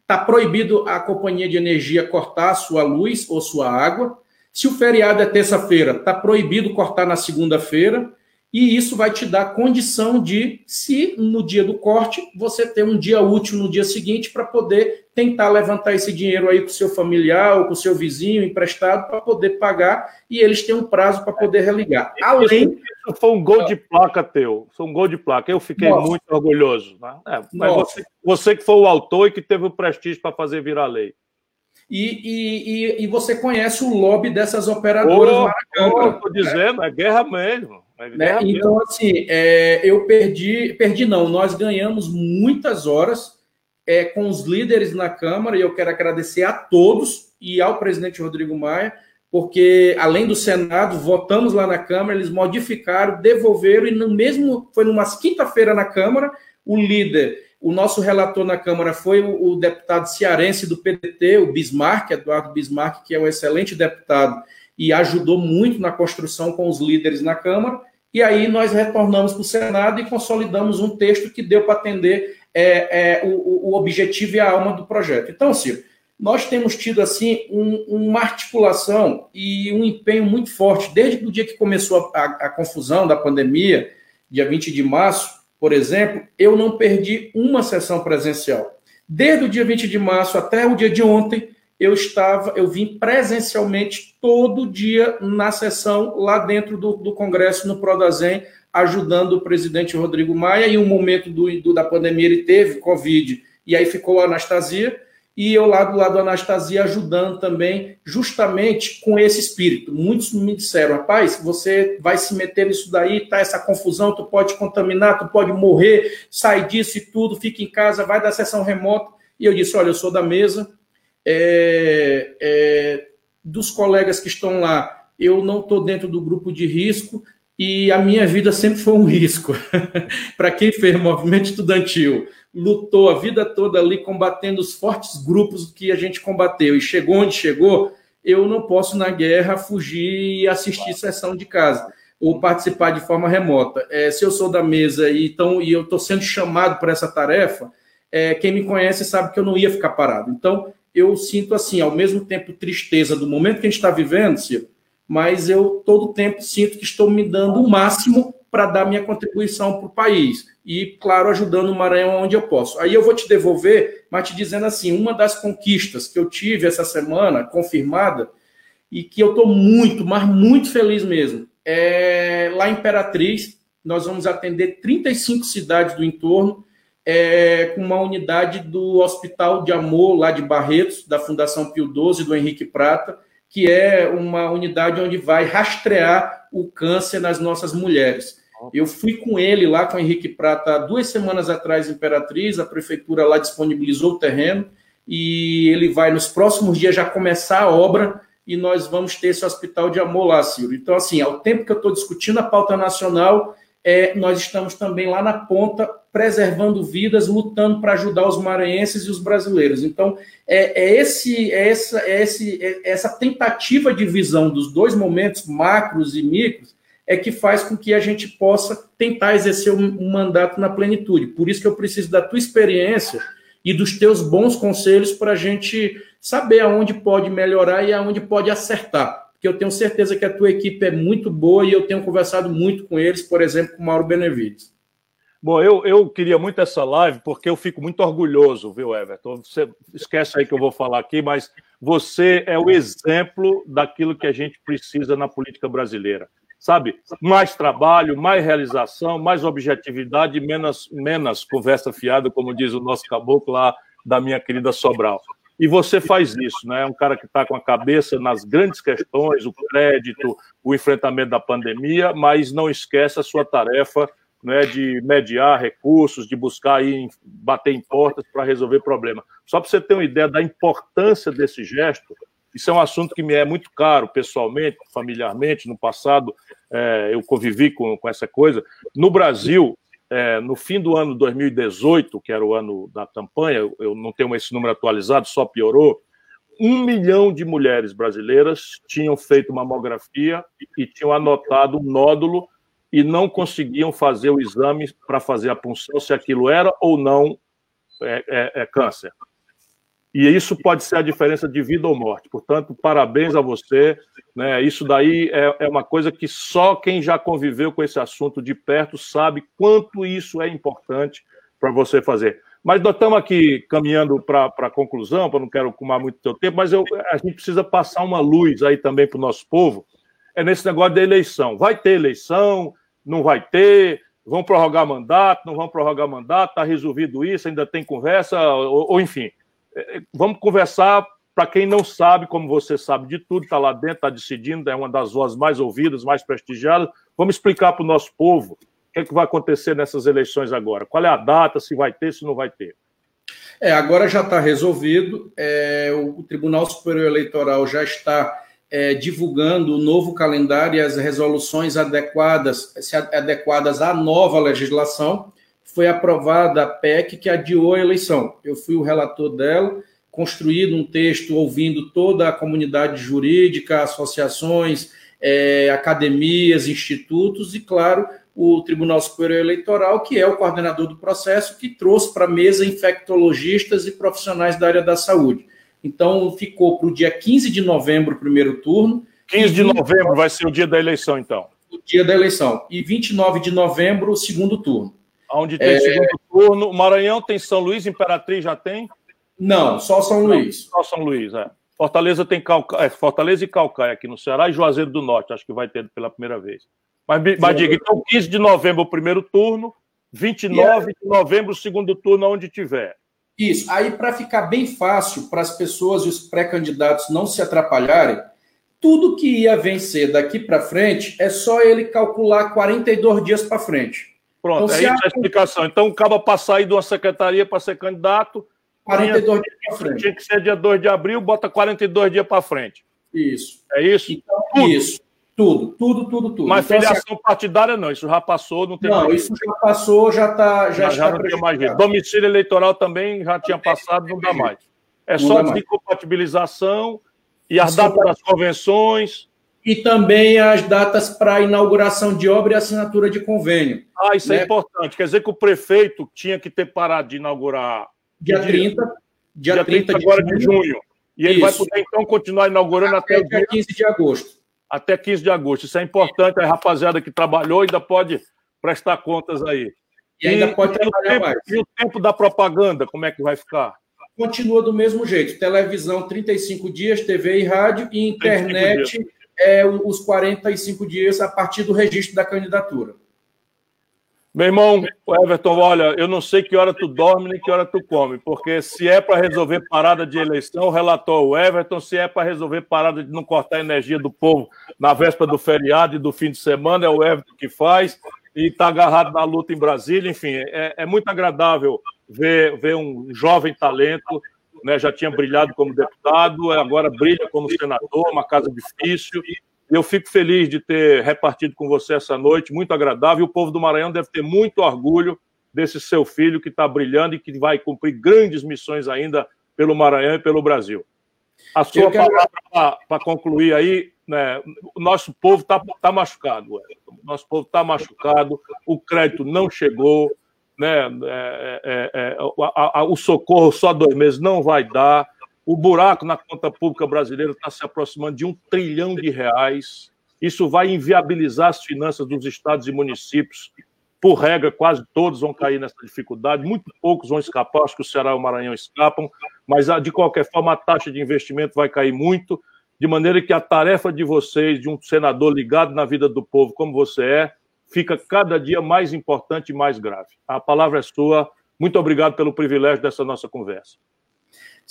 está proibido a companhia de energia cortar sua luz ou sua água. Se o feriado é terça-feira, está proibido cortar na segunda-feira e isso vai te dar condição de, se no dia do corte, você ter um dia útil no dia seguinte para poder tentar levantar esse dinheiro aí com o seu familiar ou com o seu vizinho emprestado para poder pagar e eles têm um prazo para poder religar. Além. Isso foi um gol de placa teu. Foi um gol de placa. Eu fiquei Nossa. muito orgulhoso. Né? É, mas você, você que foi o autor e que teve o prestígio para fazer virar lei. E, e, e, você conhece o lobby dessas operadoras oh. Estou dizendo, é guerra mesmo. Né? Então, assim, é, eu perdi, perdi não, nós ganhamos muitas horas é, com os líderes na Câmara, e eu quero agradecer a todos e ao presidente Rodrigo Maia, porque além do Senado, votamos lá na Câmara, eles modificaram, devolveram, e no mesmo, foi numa quinta-feira na Câmara, o líder, o nosso relator na Câmara foi o, o deputado cearense do PDT, o Bismarck, Eduardo Bismarck, que é um excelente deputado e ajudou muito na construção com os líderes na Câmara. E aí nós retornamos para o Senado e consolidamos um texto que deu para atender é, é, o, o, objetivo e a alma do projeto. Então, Ciro, nós temos tido assim um, uma articulação e um empenho muito forte desde o dia que começou a, a, a confusão da pandemia, dia 20 de março, por exemplo, eu não perdi uma sessão presencial. Desde o dia 20 de março até o dia de ontem, eu estava, eu vim presencialmente todo dia na sessão lá dentro do, do Congresso, no Prodazem, ajudando o presidente Rodrigo Maia. E um momento do, do, da pandemia ele teve Covid, e aí ficou a Anastasia, e eu lá do lado da Anastasia ajudando também, justamente com esse espírito. Muitos me disseram, rapaz, você vai se meter nisso daí, tá essa confusão, tu pode contaminar, tu pode morrer, sai disso e tudo, fica em casa, vai da sessão remota. E eu disse, olha, eu sou da mesa, é, é, dos colegas que estão lá, eu não estou dentro do grupo de risco e a minha vida sempre foi um risco. Para quem fez movimento estudantil, lutou a vida toda ali combatendo os fortes grupos que a gente combateu e chegou onde chegou, eu não posso na guerra fugir e assistir sessão de casa ou participar de forma remota. É, se eu sou da mesa e, então, e eu estou sendo chamado para essa tarefa, é, quem me conhece sabe que eu não ia ficar parado. Então, eu sinto assim, ao mesmo tempo tristeza do momento que a gente está vivendo, Ciro, mas eu todo tempo sinto que estou me dando o máximo para dar minha contribuição para o país e, claro, ajudando o Maranhão onde eu posso. Aí eu vou te devolver, mas te dizendo assim, uma das conquistas que eu tive essa semana, confirmada, e que eu estou muito, mas muito feliz mesmo, é lá em Imperatriz, nós vamos atender 35 cidades do entorno, é, com uma unidade do Hospital de Amor, lá de Barretos, da Fundação Pio XII, do Henrique Prata, que é uma unidade onde vai rastrear o câncer nas nossas mulheres. Eu fui com ele lá, com o Henrique Prata, duas semanas atrás, Imperatriz, a prefeitura lá disponibilizou o terreno, e ele vai, nos próximos dias, já começar a obra, e nós vamos ter esse hospital de amor lá, Ciro. Então, assim, ao tempo que eu estou discutindo a pauta nacional, é, nós estamos também lá na ponta, preservando vidas, lutando para ajudar os maranhenses e os brasileiros. Então, é, é esse, é, essa, é, esse, é essa tentativa de visão dos dois momentos, macros e micros, é que faz com que a gente possa tentar exercer um, mandato na plenitude. Por isso que eu preciso da tua experiência e dos teus bons conselhos para a gente saber aonde pode melhorar e aonde pode acertar que eu tenho certeza que a tua equipe é muito boa e eu tenho conversado muito com eles, por exemplo, com o Mauro Benevides. Bom, eu, eu queria muito essa live porque eu fico muito orgulhoso, viu, Everton? Você esquece aí que eu vou falar aqui, mas você é o exemplo daquilo que a gente precisa na política brasileira. Sabe? Mais trabalho, mais realização, mais objetividade, menos, menos conversa fiada, como diz o nosso caboclo lá da minha querida Sobral. E você faz isso, né? É um cara que está com a cabeça nas grandes questões, o crédito, o enfrentamento da pandemia, mas não esquece a sua tarefa né, de mediar recursos, de buscar aí, bater em portas para resolver problema. Só para você ter uma ideia da importância desse gesto, isso é um assunto que me é muito caro pessoalmente, familiarmente. No passado, é, eu convivi com, com essa coisa. No Brasil, é, no fim do ano 2018, que era o ano da campanha, eu não tenho esse número atualizado, só piorou, um milhão de mulheres brasileiras tinham feito mamografia e, e tinham anotado um nódulo e não conseguiam fazer o exame para fazer a punção se aquilo era ou não é, é, é, câncer. E isso pode ser a diferença de vida ou morte. Portanto, parabéns a você. Né? Isso daí é, é uma coisa que só quem já conviveu com esse assunto de perto sabe quanto isso é importante para você fazer. Mas nós estamos aqui caminhando para a conclusão, para não quero ocupar muito teu tempo, mas eu, a gente precisa passar uma luz aí também para o nosso povo. É nesse negócio da eleição. Vai ter eleição, não vai ter, vão prorrogar mandato, não vão prorrogar mandato, está resolvido isso, ainda tem conversa, ou, ou enfim. É, é, vamos conversar para quem não sabe, como você sabe de tudo, está lá dentro, está decidindo, é uma das vozes mais ouvidas, mais prestigiadas. Vamos explicar para o nosso povo o que, é que vai acontecer nessas eleições agora. Qual é a data, se vai ter, se não vai ter. É, agora já está resolvido. É, o Tribunal Superior Eleitoral já está é, divulgando o novo calendário e as resoluções adequadas, adequadas à nova legislação. Foi aprovada a PEC que adiou a eleição. Eu fui o relator dela, construído um texto ouvindo toda a comunidade jurídica, associações, é, academias, institutos e, claro, o Tribunal Superior Eleitoral, que é o coordenador do processo, que trouxe para a mesa infectologistas e profissionais da área da saúde. Então, ficou para o dia 15 de novembro o primeiro turno. 15 de novembro vai ser o dia da eleição, então. O dia da eleição. E 29 de novembro, o segundo turno. Onde tem é... segundo turno. Maranhão tem São Luís, Imperatriz já tem? Não, só São Luís. Não, só São Luís, é. Fortaleza tem Calca... é, Fortaleza e Calcaia aqui no Ceará e Juazeiro do Norte, acho que vai ter pela primeira vez. Mas, mas diga, então 15 de novembro o primeiro turno, 29 de novembro o segundo turno, onde tiver. Isso. Aí, para ficar bem fácil para as pessoas e os pré-candidatos não se atrapalharem, tudo que ia vencer daqui para frente é só ele calcular 42 dias para frente. Pronto, então, é isso a... a explicação. Então, acaba para sair de uma secretaria para ser candidato. 42 dias para frente. Tinha que ser dia 2 de abril, bota 42 dias para frente. Isso. É isso? Então, isso. Tudo, tudo, tudo, tudo. Mas então, filiação assim, partidária não, isso já passou, não tem Não, mais isso já passou, já está. Já, já, já não tem mais jeito. Domicílio eleitoral também já tinha passado, não dá mais. É não só desincompatibilização e as datas das convenções. E também as datas para inauguração de obra e assinatura de convênio. Ah, isso é né? é importante. Quer dizer que o prefeito tinha que ter parado de inaugurar. Dia, dia 30. Dia, dia 30, 30 de agora junho. de junho. E ele isso. vai poder, então, continuar inaugurando até, até o dia 15 de agosto até 15 de agosto. Isso é importante, a rapaziada que trabalhou ainda pode prestar contas aí. E ainda e, pode trabalhar tempo, mais. E o tempo da propaganda, como é que vai ficar? Continua do mesmo jeito. Televisão, 35 dias, TV e rádio, e internet, é, os 45 dias a partir do registro da candidatura. Meu irmão, Everton, olha, eu não sei que hora tu dorme nem que hora tu come, porque se é para resolver parada de eleição, relatou o Everton, se é para resolver parada de não cortar a energia do povo na véspera do feriado e do fim de semana, é o Everton que faz, e está agarrado na luta em Brasília, enfim, é, é muito agradável ver, ver um jovem talento, né, já tinha brilhado como deputado, agora brilha como senador, uma casa difícil, eu fico feliz de ter repartido com você essa noite, muito agradável. E o povo do Maranhão deve ter muito orgulho desse seu filho que está brilhando e que vai cumprir grandes missões ainda pelo Maranhão e pelo Brasil. A sua quero... palavra para concluir aí, né, o nosso povo está tá machucado, o nosso povo está machucado, o crédito não chegou, né, é, é, é, a, a, o socorro só dois meses não vai dar, o buraco na conta pública brasileira está se aproximando de um trilhão de reais. Isso vai inviabilizar as finanças dos estados e municípios. Por regra, quase todos vão cair nessa dificuldade, muito poucos vão escapar, acho que o Ceará e o Maranhão escapam, mas ah, de qualquer forma a taxa de investimento vai cair muito, de maneira que a tarefa de vocês, de um senador ligado na vida do povo como você é, fica cada dia mais importante e mais grave. A palavra é sua. Muito obrigado pelo privilégio dessa nossa conversa.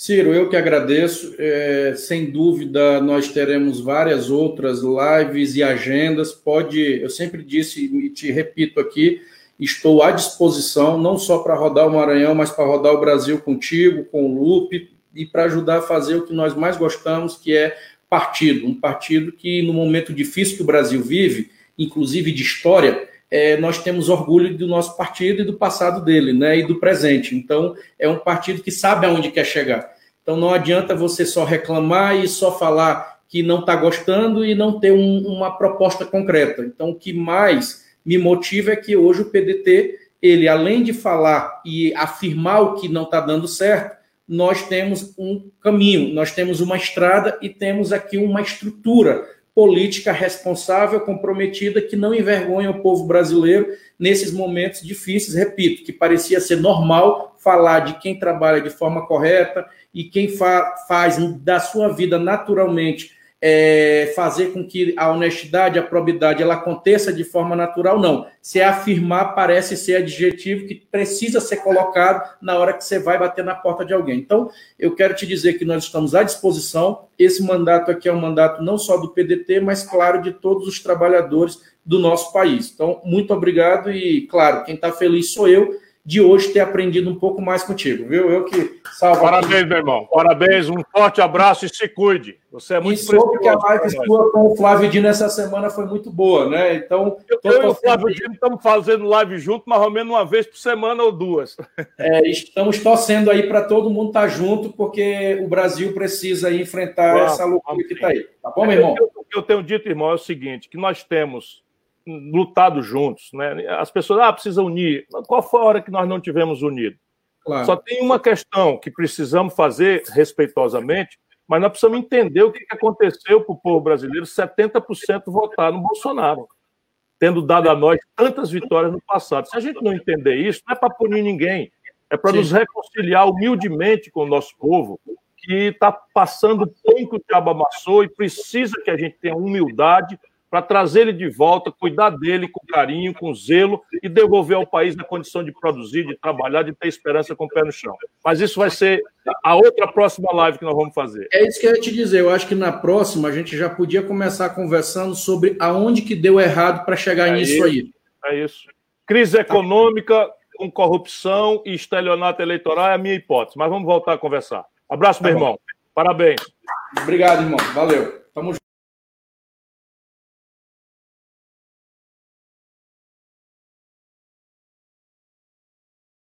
Ciro, eu que agradeço. É, sem dúvida, nós teremos várias outras lives e agendas. Pode, eu sempre disse e te repito aqui, estou à disposição, não só para rodar o Maranhão, mas para rodar o Brasil contigo, com o Lupe, e para ajudar a fazer o que nós mais gostamos, que é partido. Um partido que, no momento difícil que o Brasil vive, inclusive de história, é, nós temos orgulho do nosso partido e do passado dele, né, e do presente. Então, é um partido que sabe aonde quer chegar. Então, não adianta você só reclamar e só falar que não está gostando e não ter um, uma proposta concreta. Então, o que mais me motiva é que hoje o PDT, ele além de falar e afirmar o que não está dando certo, nós temos um caminho, nós temos uma estrada e temos aqui uma estrutura política responsável, comprometida, que não envergonha o povo brasileiro nesses momentos difíceis. Repito, que parecia ser normal falar de quem trabalha de forma correta e quem fa faz da sua vida naturalmente é, fazer com que a honestidade, a probidade, ela aconteça de forma natural, não. Se é afirmar, parece ser adjetivo que precisa ser colocado na hora que você vai bater na porta de alguém. Então, eu quero te dizer que nós estamos à disposição. Esse mandato aqui é um mandato não só do PDT, mas, claro, de todos os trabalhadores do nosso país. Então, muito obrigado e, claro, quem está feliz sou eu de hoje ter aprendido um pouco mais contigo, viu? Eu que salvo. Parabéns, aqui. meu irmão. Parabéns, um forte abraço e se cuide. Você é muito e soube que a live sua com o Flávio Dino essa semana foi muito boa, né? Então. Eu, eu e o Flávio Dino estamos fazendo live junto, mais ou menos uma vez por semana ou duas. É, estamos torcendo aí para todo mundo estar tá junto, porque o Brasil precisa enfrentar vamos, essa loucura que está aí. Tá bom, meu irmão? O que eu tenho dito, irmão, é o seguinte: que nós temos lutado juntos, né? As pessoas, ah, precisa unir. Qual foi a hora que nós não tivemos unido? Claro. Só tem uma questão que precisamos fazer respeitosamente, mas nós precisamos entender o que aconteceu para o povo brasileiro 70% votar no Bolsonaro, tendo dado a nós tantas vitórias no passado. Se a gente não entender isso, não é para punir ninguém, é para nos reconciliar humildemente com o nosso povo, que está passando o pão que o diabo amassou e precisa que a gente tenha humildade para trazer ele de volta, cuidar dele com carinho, com zelo e devolver ao país na condição de produzir, de trabalhar, de ter esperança com o pé no chão. Mas isso vai ser a outra próxima live que nós vamos fazer. É isso que eu ia te dizer. Eu acho que na próxima a gente já podia começar conversando sobre aonde que deu errado para chegar é nisso isso, aí. É isso. Crise econômica com corrupção e estelionato eleitoral é a minha hipótese. Mas vamos voltar a conversar. Abraço, tá meu bom. irmão. Parabéns. Obrigado, irmão. Valeu. Tamo junto.